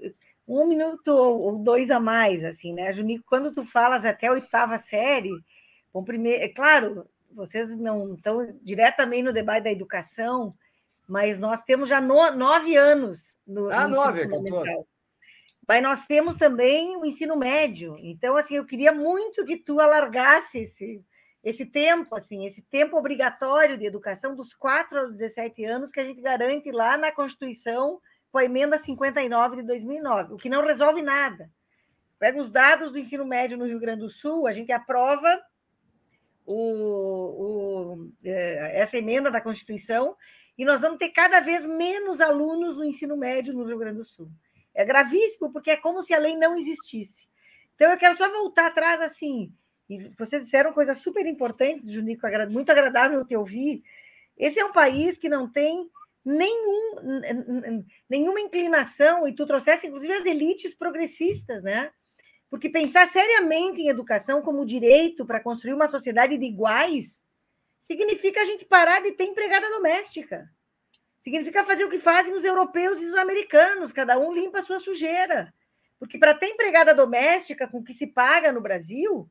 um minuto ou dois a mais, assim, né, Junico? Quando tu falas até a oitava série, bom, primeiro, é claro, vocês não estão diretamente no debate da educação, mas nós temos já no, nove anos no, ah, no nove, fundamental. Mas nós temos também o ensino médio. Então, assim, eu queria muito que tu alargasse esse, esse tempo, assim, esse tempo obrigatório de educação dos 4 aos 17 anos que a gente garante lá na Constituição com a emenda 59 de 2009, o que não resolve nada. Pega os dados do ensino médio no Rio Grande do Sul, a gente aprova o, o, é, essa emenda da Constituição e nós vamos ter cada vez menos alunos no ensino médio no Rio Grande do Sul. É gravíssimo, porque é como se a lei não existisse. Então, eu quero só voltar atrás assim. E vocês disseram coisas super importantes, Junico, muito agradável te ouvir. Esse é um país que não tem nenhum, nenhuma inclinação, e tu trouxesse, inclusive, as elites progressistas, né? Porque pensar seriamente em educação como direito para construir uma sociedade de iguais significa a gente parar de ter empregada doméstica. Significa fazer o que fazem os europeus e os americanos, cada um limpa a sua sujeira. Porque para ter empregada doméstica com o que se paga no Brasil,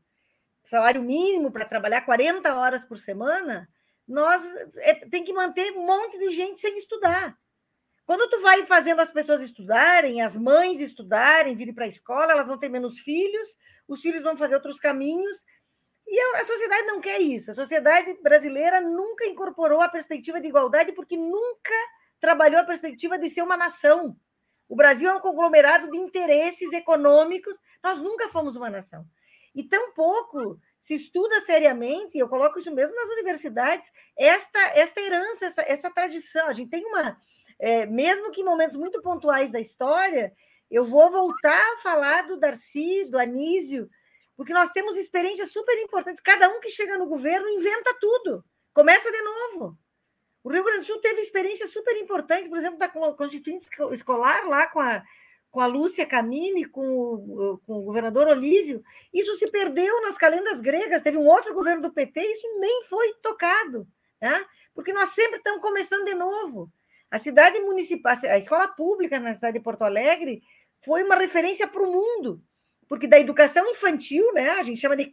salário mínimo para trabalhar 40 horas por semana, nós é, tem que manter um monte de gente sem estudar. Quando tu vai fazendo as pessoas estudarem, as mães estudarem, virem para a escola, elas vão ter menos filhos, os filhos vão fazer outros caminhos, e a sociedade não quer isso. A sociedade brasileira nunca incorporou a perspectiva de igualdade porque nunca trabalhou a perspectiva de ser uma nação. O Brasil é um conglomerado de interesses econômicos, nós nunca fomos uma nação. E tão pouco se estuda seriamente, eu coloco isso mesmo nas universidades, esta, esta herança, essa, essa tradição. A gente tem uma, é, mesmo que em momentos muito pontuais da história, eu vou voltar a falar do Darcy, do Anísio, porque nós temos experiências super importantes. Cada um que chega no governo inventa tudo, começa de novo. O Rio Grande do Sul teve experiências super importantes, por exemplo, da Constituinte Escolar, lá com a, com a Lúcia Camini, com o, com o governador Olívio. Isso se perdeu nas calendas gregas. Teve um outro governo do PT, isso nem foi tocado, né? porque nós sempre estamos começando de novo. A cidade municipal, a escola pública na cidade de Porto Alegre foi uma referência para o mundo porque da educação infantil, né, a gente chama de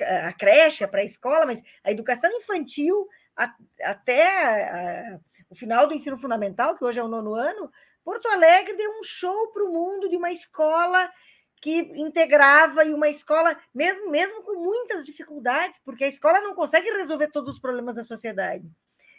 a creche a escola, mas a educação infantil a, até a, o final do ensino fundamental, que hoje é o nono ano, Porto Alegre deu um show para o mundo de uma escola que integrava e uma escola, mesmo, mesmo com muitas dificuldades, porque a escola não consegue resolver todos os problemas da sociedade,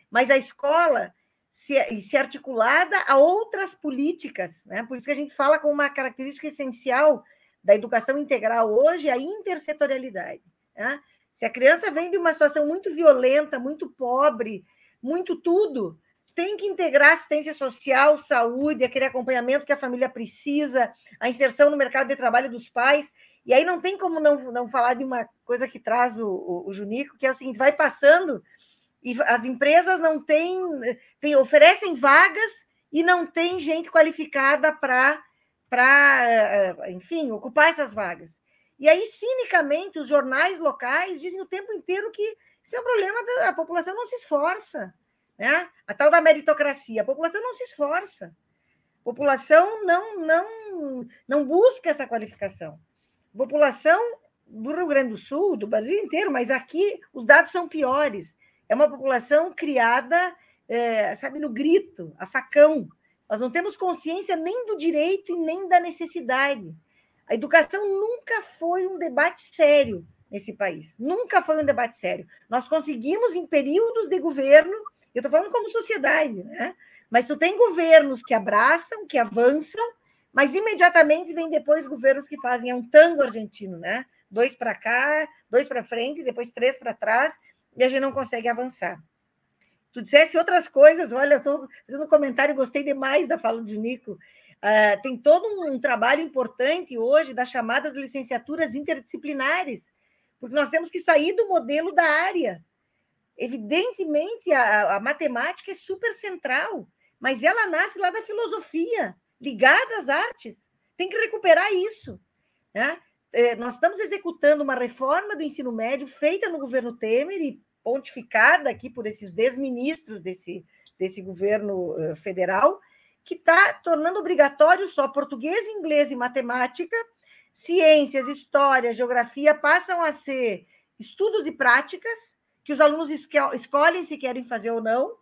mas a escola se, se articulada a outras políticas, né? por isso que a gente fala com uma característica essencial da educação integral hoje é a intersetorialidade. Né? Se a criança vem de uma situação muito violenta, muito pobre, muito tudo, tem que integrar assistência social, saúde, aquele acompanhamento que a família precisa, a inserção no mercado de trabalho dos pais. E aí não tem como não, não falar de uma coisa que traz o, o, o Junico, que é o seguinte: vai passando e as empresas não têm, têm oferecem vagas e não tem gente qualificada para para, eh, enfim, ocupar essas vagas. E aí, cinicamente, os jornais locais dizem o tempo inteiro que isso é um problema da população não se esforça. Né? A tal da meritocracia, a população não se esforça. A população não, não, não busca essa qualificação. A população do Rio Grande do Sul, do Brasil inteiro, mas aqui os dados são piores. É uma população criada, é, sabe, no grito, a facão. Nós não temos consciência nem do direito e nem da necessidade. A educação nunca foi um debate sério nesse país. Nunca foi um debate sério. Nós conseguimos, em períodos de governo, eu estou falando como sociedade, né? Mas tu tem governos que abraçam, que avançam, mas imediatamente vem depois governos que fazem é um tango argentino, né? Dois para cá, dois para frente, depois três para trás, e a gente não consegue avançar tu dissesse outras coisas, olha, eu estou fazendo um comentário, gostei demais da fala do Nico. Uh, tem todo um, um, trabalho importante hoje das chamadas licenciaturas interdisciplinares, porque nós temos que sair do modelo da área. Evidentemente, a, a matemática é super central, mas ela nasce lá da filosofia, ligada às artes. Tem que recuperar isso. Né? É, nós estamos executando uma reforma do ensino médio feita no governo Temer e pontificada aqui por esses desministros desse, desse governo federal, que está tornando obrigatório só português, inglês e matemática, ciências, história, geografia passam a ser estudos e práticas, que os alunos escolhem se querem fazer ou não.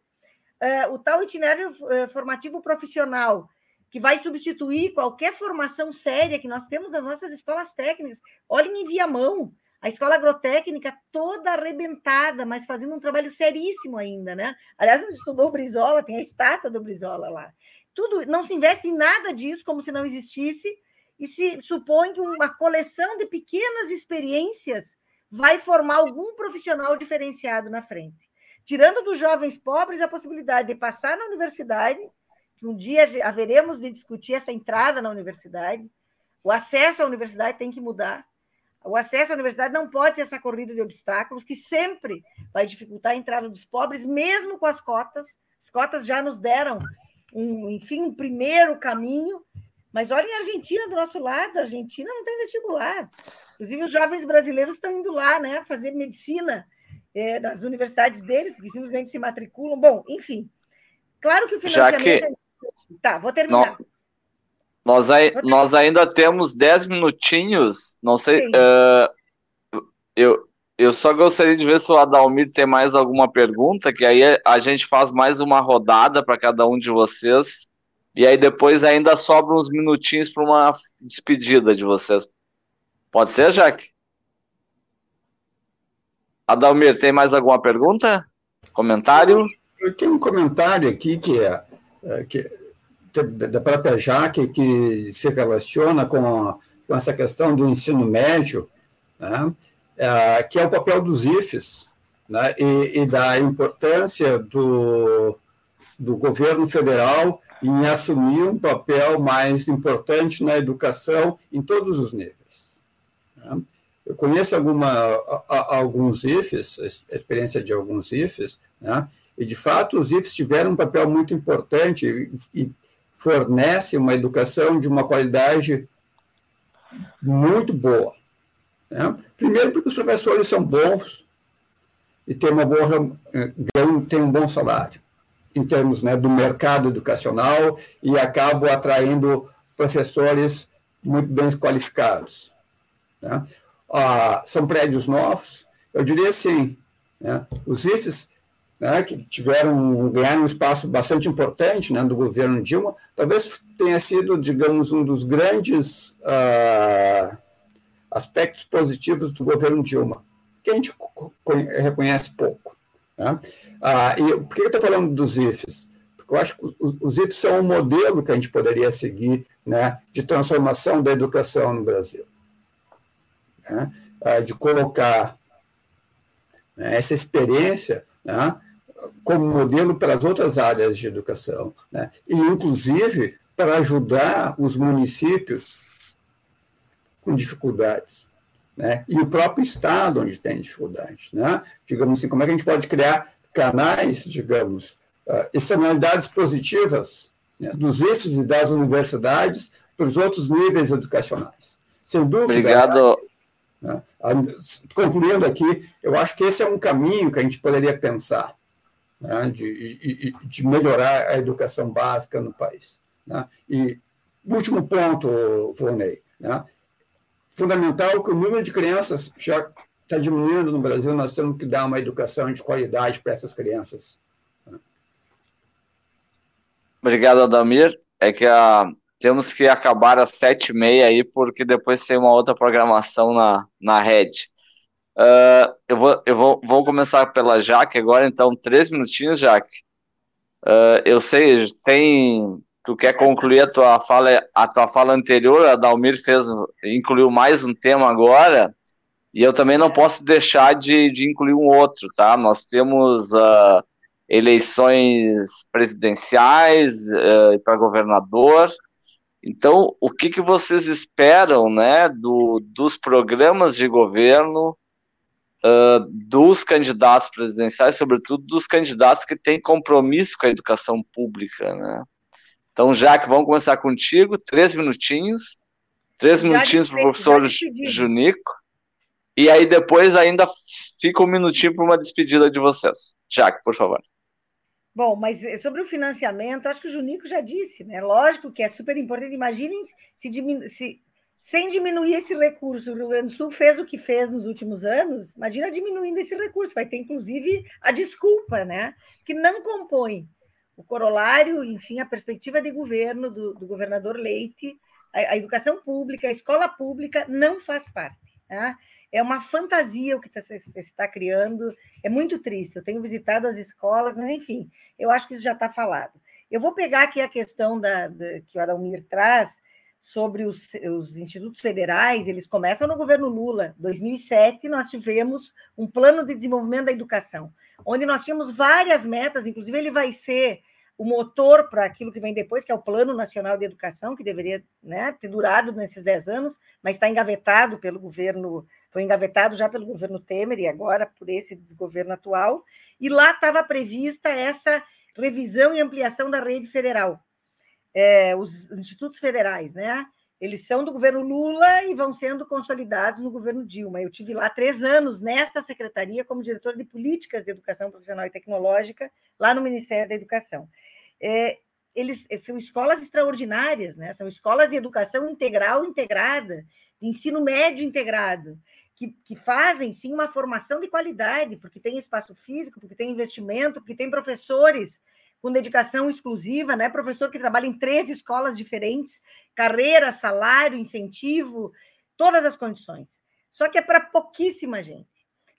o tal itinerário formativo profissional, que vai substituir qualquer formação séria que nós temos nas nossas escolas técnicas. Olhem em Viamão, a escola agrotécnica toda arrebentada, mas fazendo um trabalho seríssimo ainda, né? Aliás, gente estudou o Brizola, tem a estátua do Brizola lá. Tudo, não se investe em nada disso como se não existisse, e se supõe uma coleção de pequenas experiências vai formar algum profissional diferenciado na frente. Tirando dos jovens pobres a possibilidade de passar na universidade, que um dia haveremos de discutir essa entrada na universidade, o acesso à universidade tem que mudar o acesso à universidade não pode ser essa corrida de obstáculos que sempre vai dificultar a entrada dos pobres, mesmo com as cotas. As cotas já nos deram, um, enfim, um primeiro caminho. Mas olhem a Argentina do nosso lado. A Argentina não tem vestibular. Inclusive, os jovens brasileiros estão indo lá né, fazer medicina é, nas universidades deles, porque simplesmente se matriculam. Bom, enfim. Claro que o financiamento. Já que... É tá, vou terminar. Não nós, aí, nós ainda temos 10 minutinhos, não sei. Uh, eu, eu só gostaria de ver se o Adalmir tem mais alguma pergunta, que aí a gente faz mais uma rodada para cada um de vocês. E aí depois ainda sobra uns minutinhos para uma despedida de vocês. Pode ser, Jaque? Adalmir, tem mais alguma pergunta? Comentário? Eu tenho um comentário aqui que é, é que, da própria Jaque, que se relaciona com, a, com essa questão do ensino médio, né? é, que é o papel dos IFES né? e, e da importância do, do governo federal em assumir um papel mais importante na educação em todos os níveis. Eu conheço alguma, alguns IFES, a experiência de alguns IFES, né? e de fato os IFES tiveram um papel muito importante e fornecem uma educação de uma qualidade muito boa. Né? Primeiro porque os professores são bons e têm, uma boa, eh, têm um bom salário em termos né, do mercado educacional e acabam atraindo professores muito bem qualificados. Né? Ah, são prédios novos, eu diria assim, né, os IFES, né, que tiveram, ganharam um espaço bastante importante né, do governo Dilma, talvez tenha sido, digamos, um dos grandes ah, aspectos positivos do governo Dilma, que a gente reconhece pouco. Né? Ah, e por que eu estou falando dos IFES? Porque eu acho que os IFES são um modelo que a gente poderia seguir né, de transformação da educação no Brasil. Né? Ah, de colocar né, essa experiência né, como modelo para as outras áreas de educação, né? e inclusive para ajudar os municípios com dificuldades né? e o próprio Estado onde tem dificuldades. Né? Digamos assim, como é que a gente pode criar canais, digamos, uh, externalidades positivas né, dos IFES e das universidades para os outros níveis educacionais. Sem dúvida. Obrigado. Né? Concluindo aqui, eu acho que esse é um caminho que a gente poderia pensar né, de, de, melhorar a educação básica no país. Né? E último ponto, Flonei, né? fundamental que o número de crianças já está diminuindo no Brasil, nós temos que dar uma educação de qualidade para essas crianças. Obrigado, Adamir. É que a, ah, temos que acabar às sete e meia aí, porque depois tem uma outra programação na, na rede. Uh, eu vou, eu vou, vou começar pela Jaque agora, então, três minutinhos, Jaque. Uh, eu sei, tem tu quer concluir a tua fala, a tua fala anterior, a Dalmir fez, incluiu mais um tema agora, e eu também não posso deixar de, de incluir um outro, tá? Nós temos uh, eleições presidenciais para governador, então, o que, que vocês esperam, né, do, dos programas de governo, uh, dos candidatos presidenciais, sobretudo dos candidatos que têm compromisso com a educação pública, né? Então, Jaque, vamos começar contigo, três minutinhos, três já minutinhos para o professor Junico, e aí depois ainda fica um minutinho para uma despedida de vocês. Jaque, por favor. Bom, mas sobre o financiamento, acho que o Junico já disse, né? Lógico que é super importante. Imaginem se, diminu se sem diminuir esse recurso, o Rio Grande do Sul fez o que fez nos últimos anos, imagina diminuindo esse recurso, vai ter inclusive a desculpa, né? Que não compõe o corolário, enfim, a perspectiva de governo do, do governador Leite, a, a, educação pública, a escola pública não faz parte. Tá? É uma fantasia o que tá, se está criando, é muito triste. Eu tenho visitado as escolas, mas enfim, eu acho que isso já está falado. Eu vou pegar aqui a questão da, da que o Adalmir traz sobre os, os, institutos federais, eles começam no governo Lula. Em 2007, nós tivemos um plano de desenvolvimento da educação, onde nós tínhamos várias metas, inclusive ele vai ser o motor para aquilo que vem depois, que é o Plano Nacional de Educação, que deveria né, ter durado nesses 10 anos, mas está engavetado pelo governo, foi engavetado já pelo governo Temer e agora por esse desgoverno atual. E lá estava prevista essa revisão e ampliação da rede federal, é, os institutos federais, né? Eles são do governo Lula e vão sendo consolidados no governo Dilma. Eu tive lá três anos nesta secretaria como diretor de políticas de educação profissional e tecnológica lá no Ministério da Educação é, eles é, são escolas extraordinárias, né? São escolas de educação integral integrada, de ensino médio integrado, que, que fazem sim uma formação de qualidade, porque tem espaço físico, porque tem investimento, porque tem professores com dedicação exclusiva, né? Professor que trabalha em três escolas diferentes, carreira, salário, incentivo, todas as condições. Só que é para pouquíssima gente.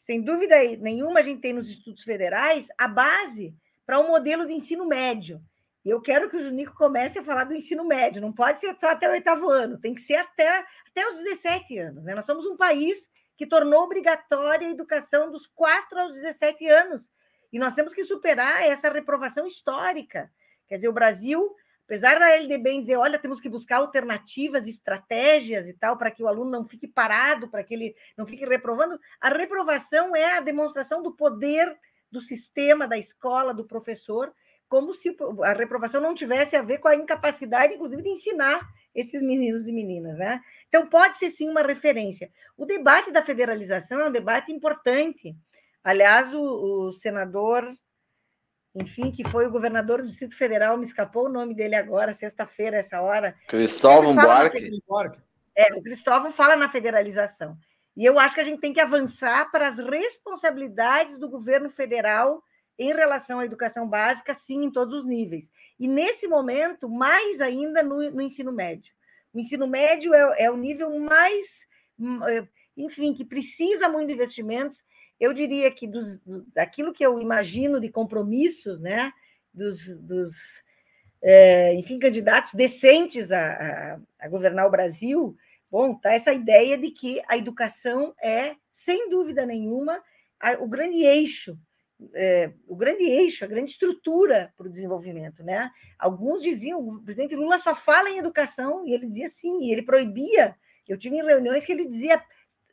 Sem dúvida nenhuma, a gente tem nos institutos federais a base para um modelo de ensino médio. E eu quero que o Junico comece a falar do ensino médio. Não pode ser só até o oitavo ano, tem que ser até, até os 17 anos. Né? Nós somos um país que tornou obrigatória a educação dos 4 aos 17 anos. E nós temos que superar essa reprovação histórica. Quer dizer, o Brasil, apesar da LDB dizer, olha, temos que buscar alternativas, estratégias e tal, para que o aluno não fique parado, para que ele não fique reprovando, a reprovação é a demonstração do poder do sistema, da escola, do professor, como se a reprovação não tivesse a ver com a incapacidade, inclusive, de ensinar esses meninos e meninas, né? Então, pode ser sim uma referência. O debate da federalização é um debate importante. Aliás, o, o senador, enfim, que foi o governador do Distrito Federal, me escapou o nome dele agora, sexta-feira, essa hora. Cristóvão Buarque. É, o Cristóvão fala na federalização. E eu acho que a gente tem que avançar para as responsabilidades do governo federal em relação à educação básica, sim, em todos os níveis. E nesse momento, mais ainda no, no ensino médio. O ensino médio é, é, o nível mais, hum, é, enfim, que precisa muito de investimentos. Eu diria que dos, daquilo que eu imagino de compromissos, né, dos, dos é, enfim, candidatos decentes a, a, a governar o Brasil, bom, tá essa ideia de que a educação é, sem dúvida nenhuma, a, o grande eixo é, o grande eixo, a grande estrutura para o desenvolvimento. Né? Alguns diziam, o presidente Lula só fala em educação, e ele dizia sim, e ele proibia. Eu tive reuniões que ele dizia: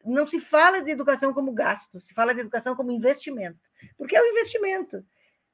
não se fala de educação como gasto, se fala de educação como investimento, porque é o investimento.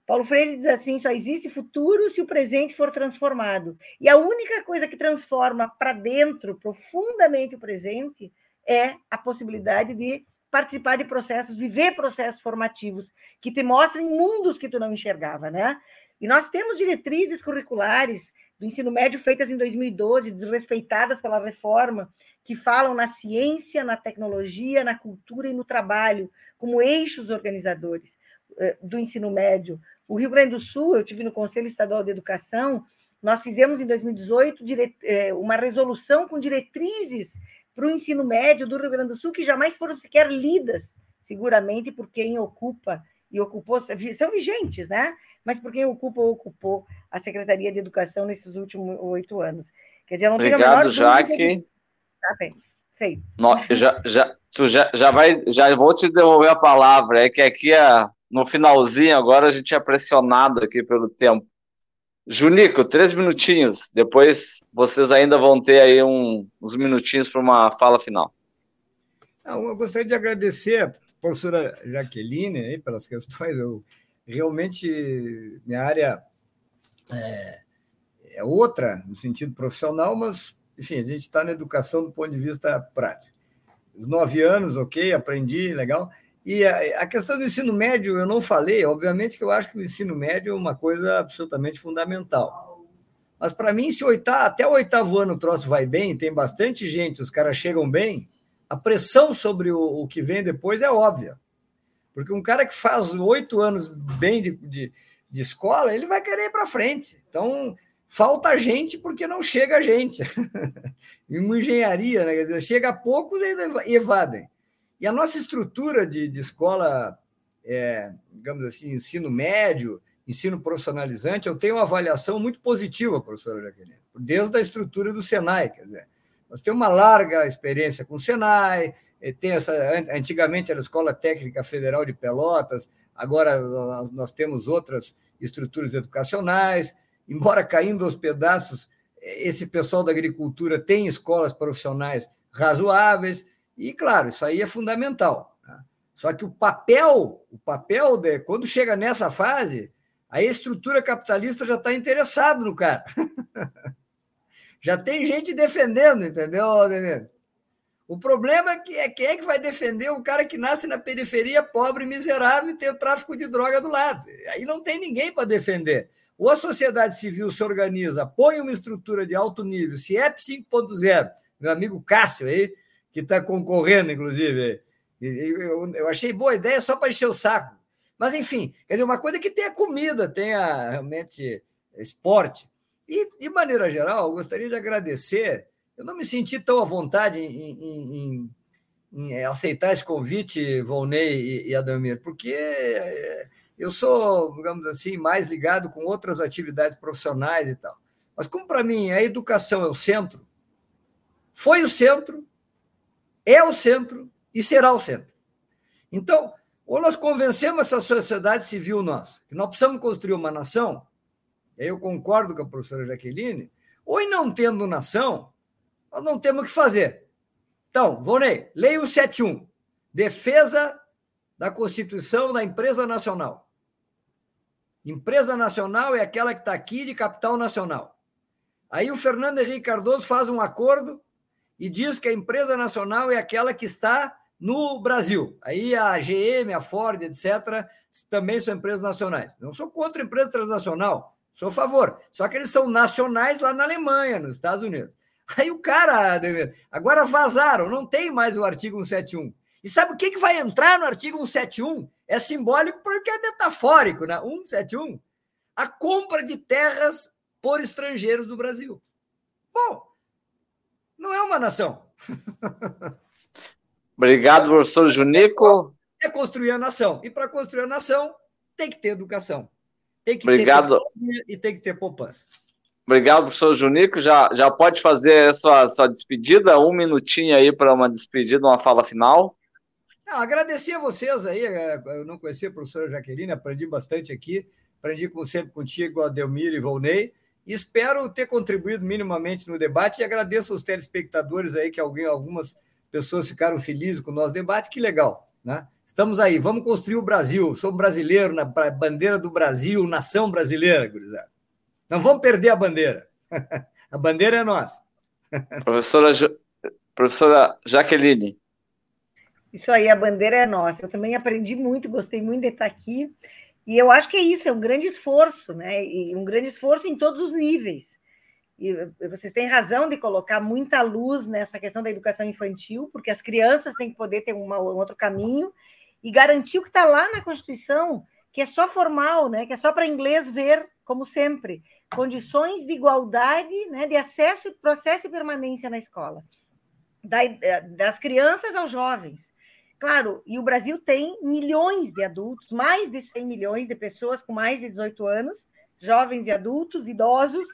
Paulo Freire diz assim: só existe futuro se o presente for transformado. E a única coisa que transforma para dentro profundamente o presente é a possibilidade de participar de processos, viver processos formativos que te mostrem mundos que tu não enxergava, né? E nós temos diretrizes curriculares do ensino médio feitas em 2012, desrespeitadas pela reforma, que falam na ciência, na tecnologia, na cultura e no trabalho, como eixos organizadores eh, do ensino médio. O Rio Grande do Sul, eu tive no Conselho Estadual de Educação, nós fizemos em 2018 eh, uma resolução com diretrizes para o ensino médio do Rio Grande do Sul, que jamais foram sequer lidas, seguramente por quem ocupa e ocupou, são vigentes, né? Mas por quem ocupa ou ocupou a Secretaria de Educação nesses últimos oito anos. Quer dizer, não Obrigado, Jaque. De... Tá bem, feito. No, já, já, tu já, já vai, já vou te devolver a palavra, é que aqui a, no finalzinho agora a gente é pressionado aqui pelo tempo. Junico, três minutinhos. Depois vocês ainda vão ter aí um, uns minutinhos para uma fala final. Eu gostaria de agradecer a professora Jaqueline aí pelas questões. Eu realmente minha área é, é outra no sentido profissional, mas enfim a gente está na educação do ponto de vista prático. Os nove anos, ok, aprendi, legal. E a, a, questão do ensino médio, eu não falei, obviamente que eu acho que o ensino médio é uma coisa absolutamente fundamental. Mas para mim, se oitavo, até o oitavo ano o troço vai bem, tem bastante gente, os caras chegam bem, a pressão sobre o, o que vem depois é óbvia. Porque um cara que faz oito anos bem de, de, de escola, ele vai querer ir para frente. Então, falta gente porque não chega gente. e uma engenharia, né? Quer dizer, chega poucos e evadem. E a nossa estrutura de, de escola, é, digamos assim, ensino médio, ensino profissionalizante, eu tenho uma avaliação muito positiva, professora Jaqueline, desde a estrutura do Senai. Quer dizer, nós temos uma larga experiência com o Senai, eh, tem essa, antigamente era a Escola Técnica Federal de Pelotas, agora nós temos outras estruturas educacionais, embora caindo aos pedaços, eh, esse pessoal da agricultura tem escolas profissionais razoáveis, e, claro, isso aí é fundamental. Né? Só que o papel, o papel de, quando chega nessa fase, a estrutura capitalista já está interessado no cara. já tem gente defendendo, entendeu, Ademir? O problema é que é quem é que vai defender o cara que nasce na periferia, pobre, miserável e tem o tráfico de droga do lado. Aí não tem ninguém para defender. Ou a sociedade civil se organiza, põe uma estrutura de alto nível, CIEP 5.0, meu amigo Cássio aí, que está concorrendo, inclusive, Eu, achei boa ideia só para encher o saco. Mas, enfim, quer dizer, uma coisa que tenha comida, tenha realmente esporte. E, de maneira geral, eu gostaria de agradecer. Eu não me senti tão à vontade em, em, em, em aceitar esse convite, Volney e, e Adamir, porque eu sou, digamos assim, mais ligado com outras atividades profissionais e tal. Mas como para mim a educação é o centro, foi o centro, é o centro e será o centro. Então, ou nós convencemos essa sociedade civil nossa, que nós precisamos construir uma nação, eu concordo com a professora Jaqueline, ou em não tendo nação, nós não temos o que fazer. Então, Vonei, leia o 71. Defesa da Constituição da Empresa Nacional. Empresa nacional é aquela que está aqui de capital nacional. Aí o Fernando Henrique Cardoso faz um acordo e diz que a empresa nacional é aquela que está no Brasil. Aí a GM, a Ford, etc., também são empresas nacionais. Não sou contra a empresa transnacional, sou a favor. Só que eles são nacionais lá na Alemanha, nos Estados Unidos. Aí o cara, agora vazaram, não tem mais o artigo 171. E sabe o que, que vai entrar no artigo 171? É simbólico porque é metafórico, né? 171. A compra de terras por estrangeiros do Brasil. Bom, não é uma nação. Obrigado, professor Junico. É construir a nação. E para construir a nação, tem que ter educação. Tem que Obrigado. ter e tem que ter poupança. Obrigado, professor Junico. Já, já pode fazer a sua, sua despedida? Um minutinho aí para uma despedida, uma fala final. Ah, agradecer a vocês aí. É, eu não conhecia a professora Jaqueline, aprendi bastante aqui. Aprendi, como sempre, contigo, Adelmir e Volney. Espero ter contribuído minimamente no debate e agradeço aos telespectadores aí que alguém, algumas pessoas ficaram felizes com o nosso debate, que legal. Né? Estamos aí, vamos construir o Brasil. Sou brasileiro, na bandeira do Brasil, nação brasileira, gurizada. Não vamos perder a bandeira. a bandeira é nossa. Professora, professora Jaqueline. Isso aí, a bandeira é nossa. Eu também aprendi muito, gostei muito de estar aqui. E eu acho que é isso, é um grande esforço, né? E um grande esforço em todos os níveis. E vocês têm razão de colocar muita luz nessa questão da educação infantil, porque as crianças têm que poder ter uma, um outro caminho e garantir o que está lá na Constituição, que é só formal, né? que é só para inglês ver, como sempre, condições de igualdade, né? de acesso, processo e permanência na escola, das crianças aos jovens. Claro, e o Brasil tem milhões de adultos, mais de 100 milhões de pessoas com mais de 18 anos, jovens e adultos, idosos,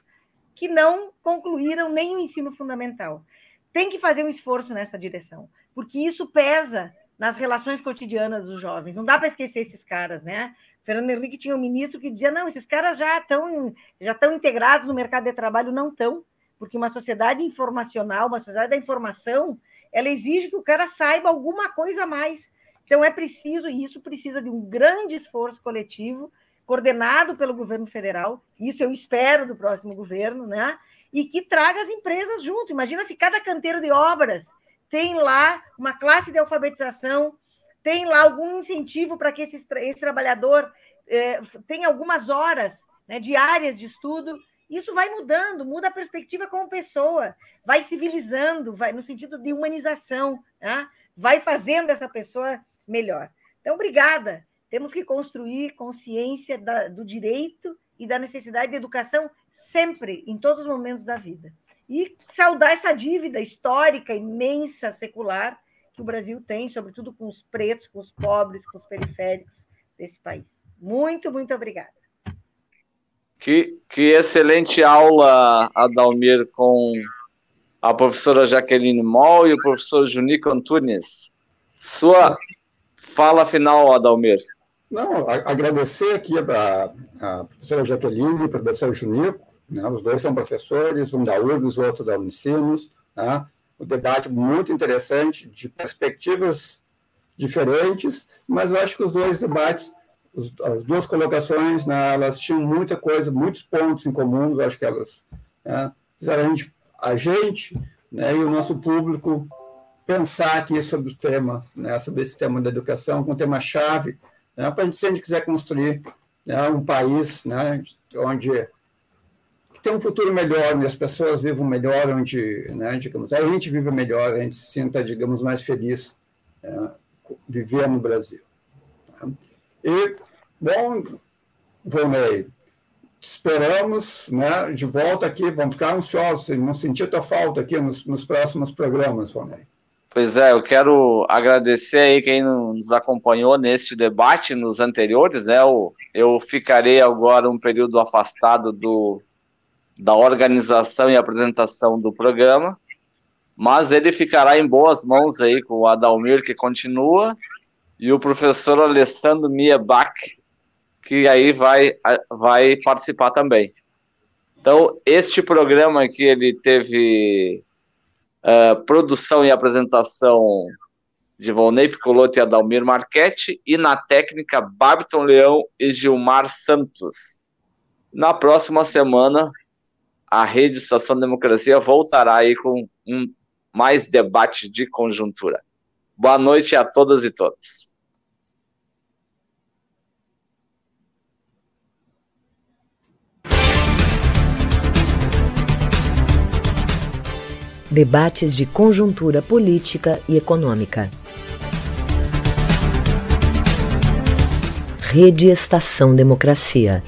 que não concluíram nem o ensino fundamental. Tem que fazer um esforço nessa direção, porque isso pesa nas relações cotidianas dos jovens. Não dá para esquecer esses caras, né? Fernando Henrique tinha um ministro que dizia: não, esses caras já estão já estão integrados no mercado de trabalho, não estão, porque uma sociedade informacional, uma sociedade da informação, ela exige que o cara saiba alguma coisa a mais. Então é preciso, e isso precisa de um grande esforço coletivo coordenado pelo governo federal, isso eu espero do próximo governo, né? E que traga as empresas junto. Imagina se cada canteiro de obras tem lá uma classe de alfabetização, tem lá algum incentivo para que esse, esse trabalhador é, tenha algumas horas né, diárias de estudo. Isso vai mudando, muda a perspectiva como pessoa, vai civilizando, vai no sentido de humanização, né? vai fazendo essa pessoa melhor. Então, obrigada. Temos que construir consciência da, do direito e da necessidade de educação sempre, em todos os momentos da vida. E saudar essa dívida histórica, imensa, secular, que o Brasil tem, sobretudo com os pretos, com os pobres, com os periféricos desse país. Muito, muito obrigada. Que, que excelente aula, Adalmir, com a professora Jaqueline Moll e o professor Junico Antunes. Sua fala final, Adalmir. Não, agradecer aqui a, a professora Jaqueline e o professor Junico, né? os dois são professores, um da URGS, o outro da Unicinos, né? debate muito interessante, de perspectivas diferentes, mas eu acho que os dois debates, as duas colocações, né, elas tinham muita coisa, muitos pontos em comum, acho que elas né, fizeram a gente, a gente né, e o nosso público pensar aqui sobre o tema, né, sobre esse tema da educação, com um tema-chave, né, para a gente, se a gente quiser construir né, um país né, onde tem um futuro melhor, onde as pessoas vivam melhor, onde né, digamos, a gente vive melhor, a gente se sinta, digamos, mais feliz né, viver no Brasil. E, bom, Volney, esperamos né, de volta aqui, vamos ficar ansiosos, vamos sentir tua falta aqui nos, nos próximos programas, Volney. Pois é, eu quero agradecer aí quem nos acompanhou neste debate nos anteriores, né? Eu, eu ficarei agora um período afastado do, da organização e apresentação do programa, mas ele ficará em boas mãos aí com o Adalmir, que continua, e o professor Alessandro Miebach, que aí vai, vai participar também. Então, este programa aqui, ele teve uh, produção e apresentação de Volney Piccolotti e Adalmir Marchetti, e na técnica, Barton Leão e Gilmar Santos. Na próxima semana, a Rede Estação Democracia voltará aí com um mais debate de conjuntura. Boa noite a todas e todos. Debates de conjuntura política e econômica. Rede Estação Democracia.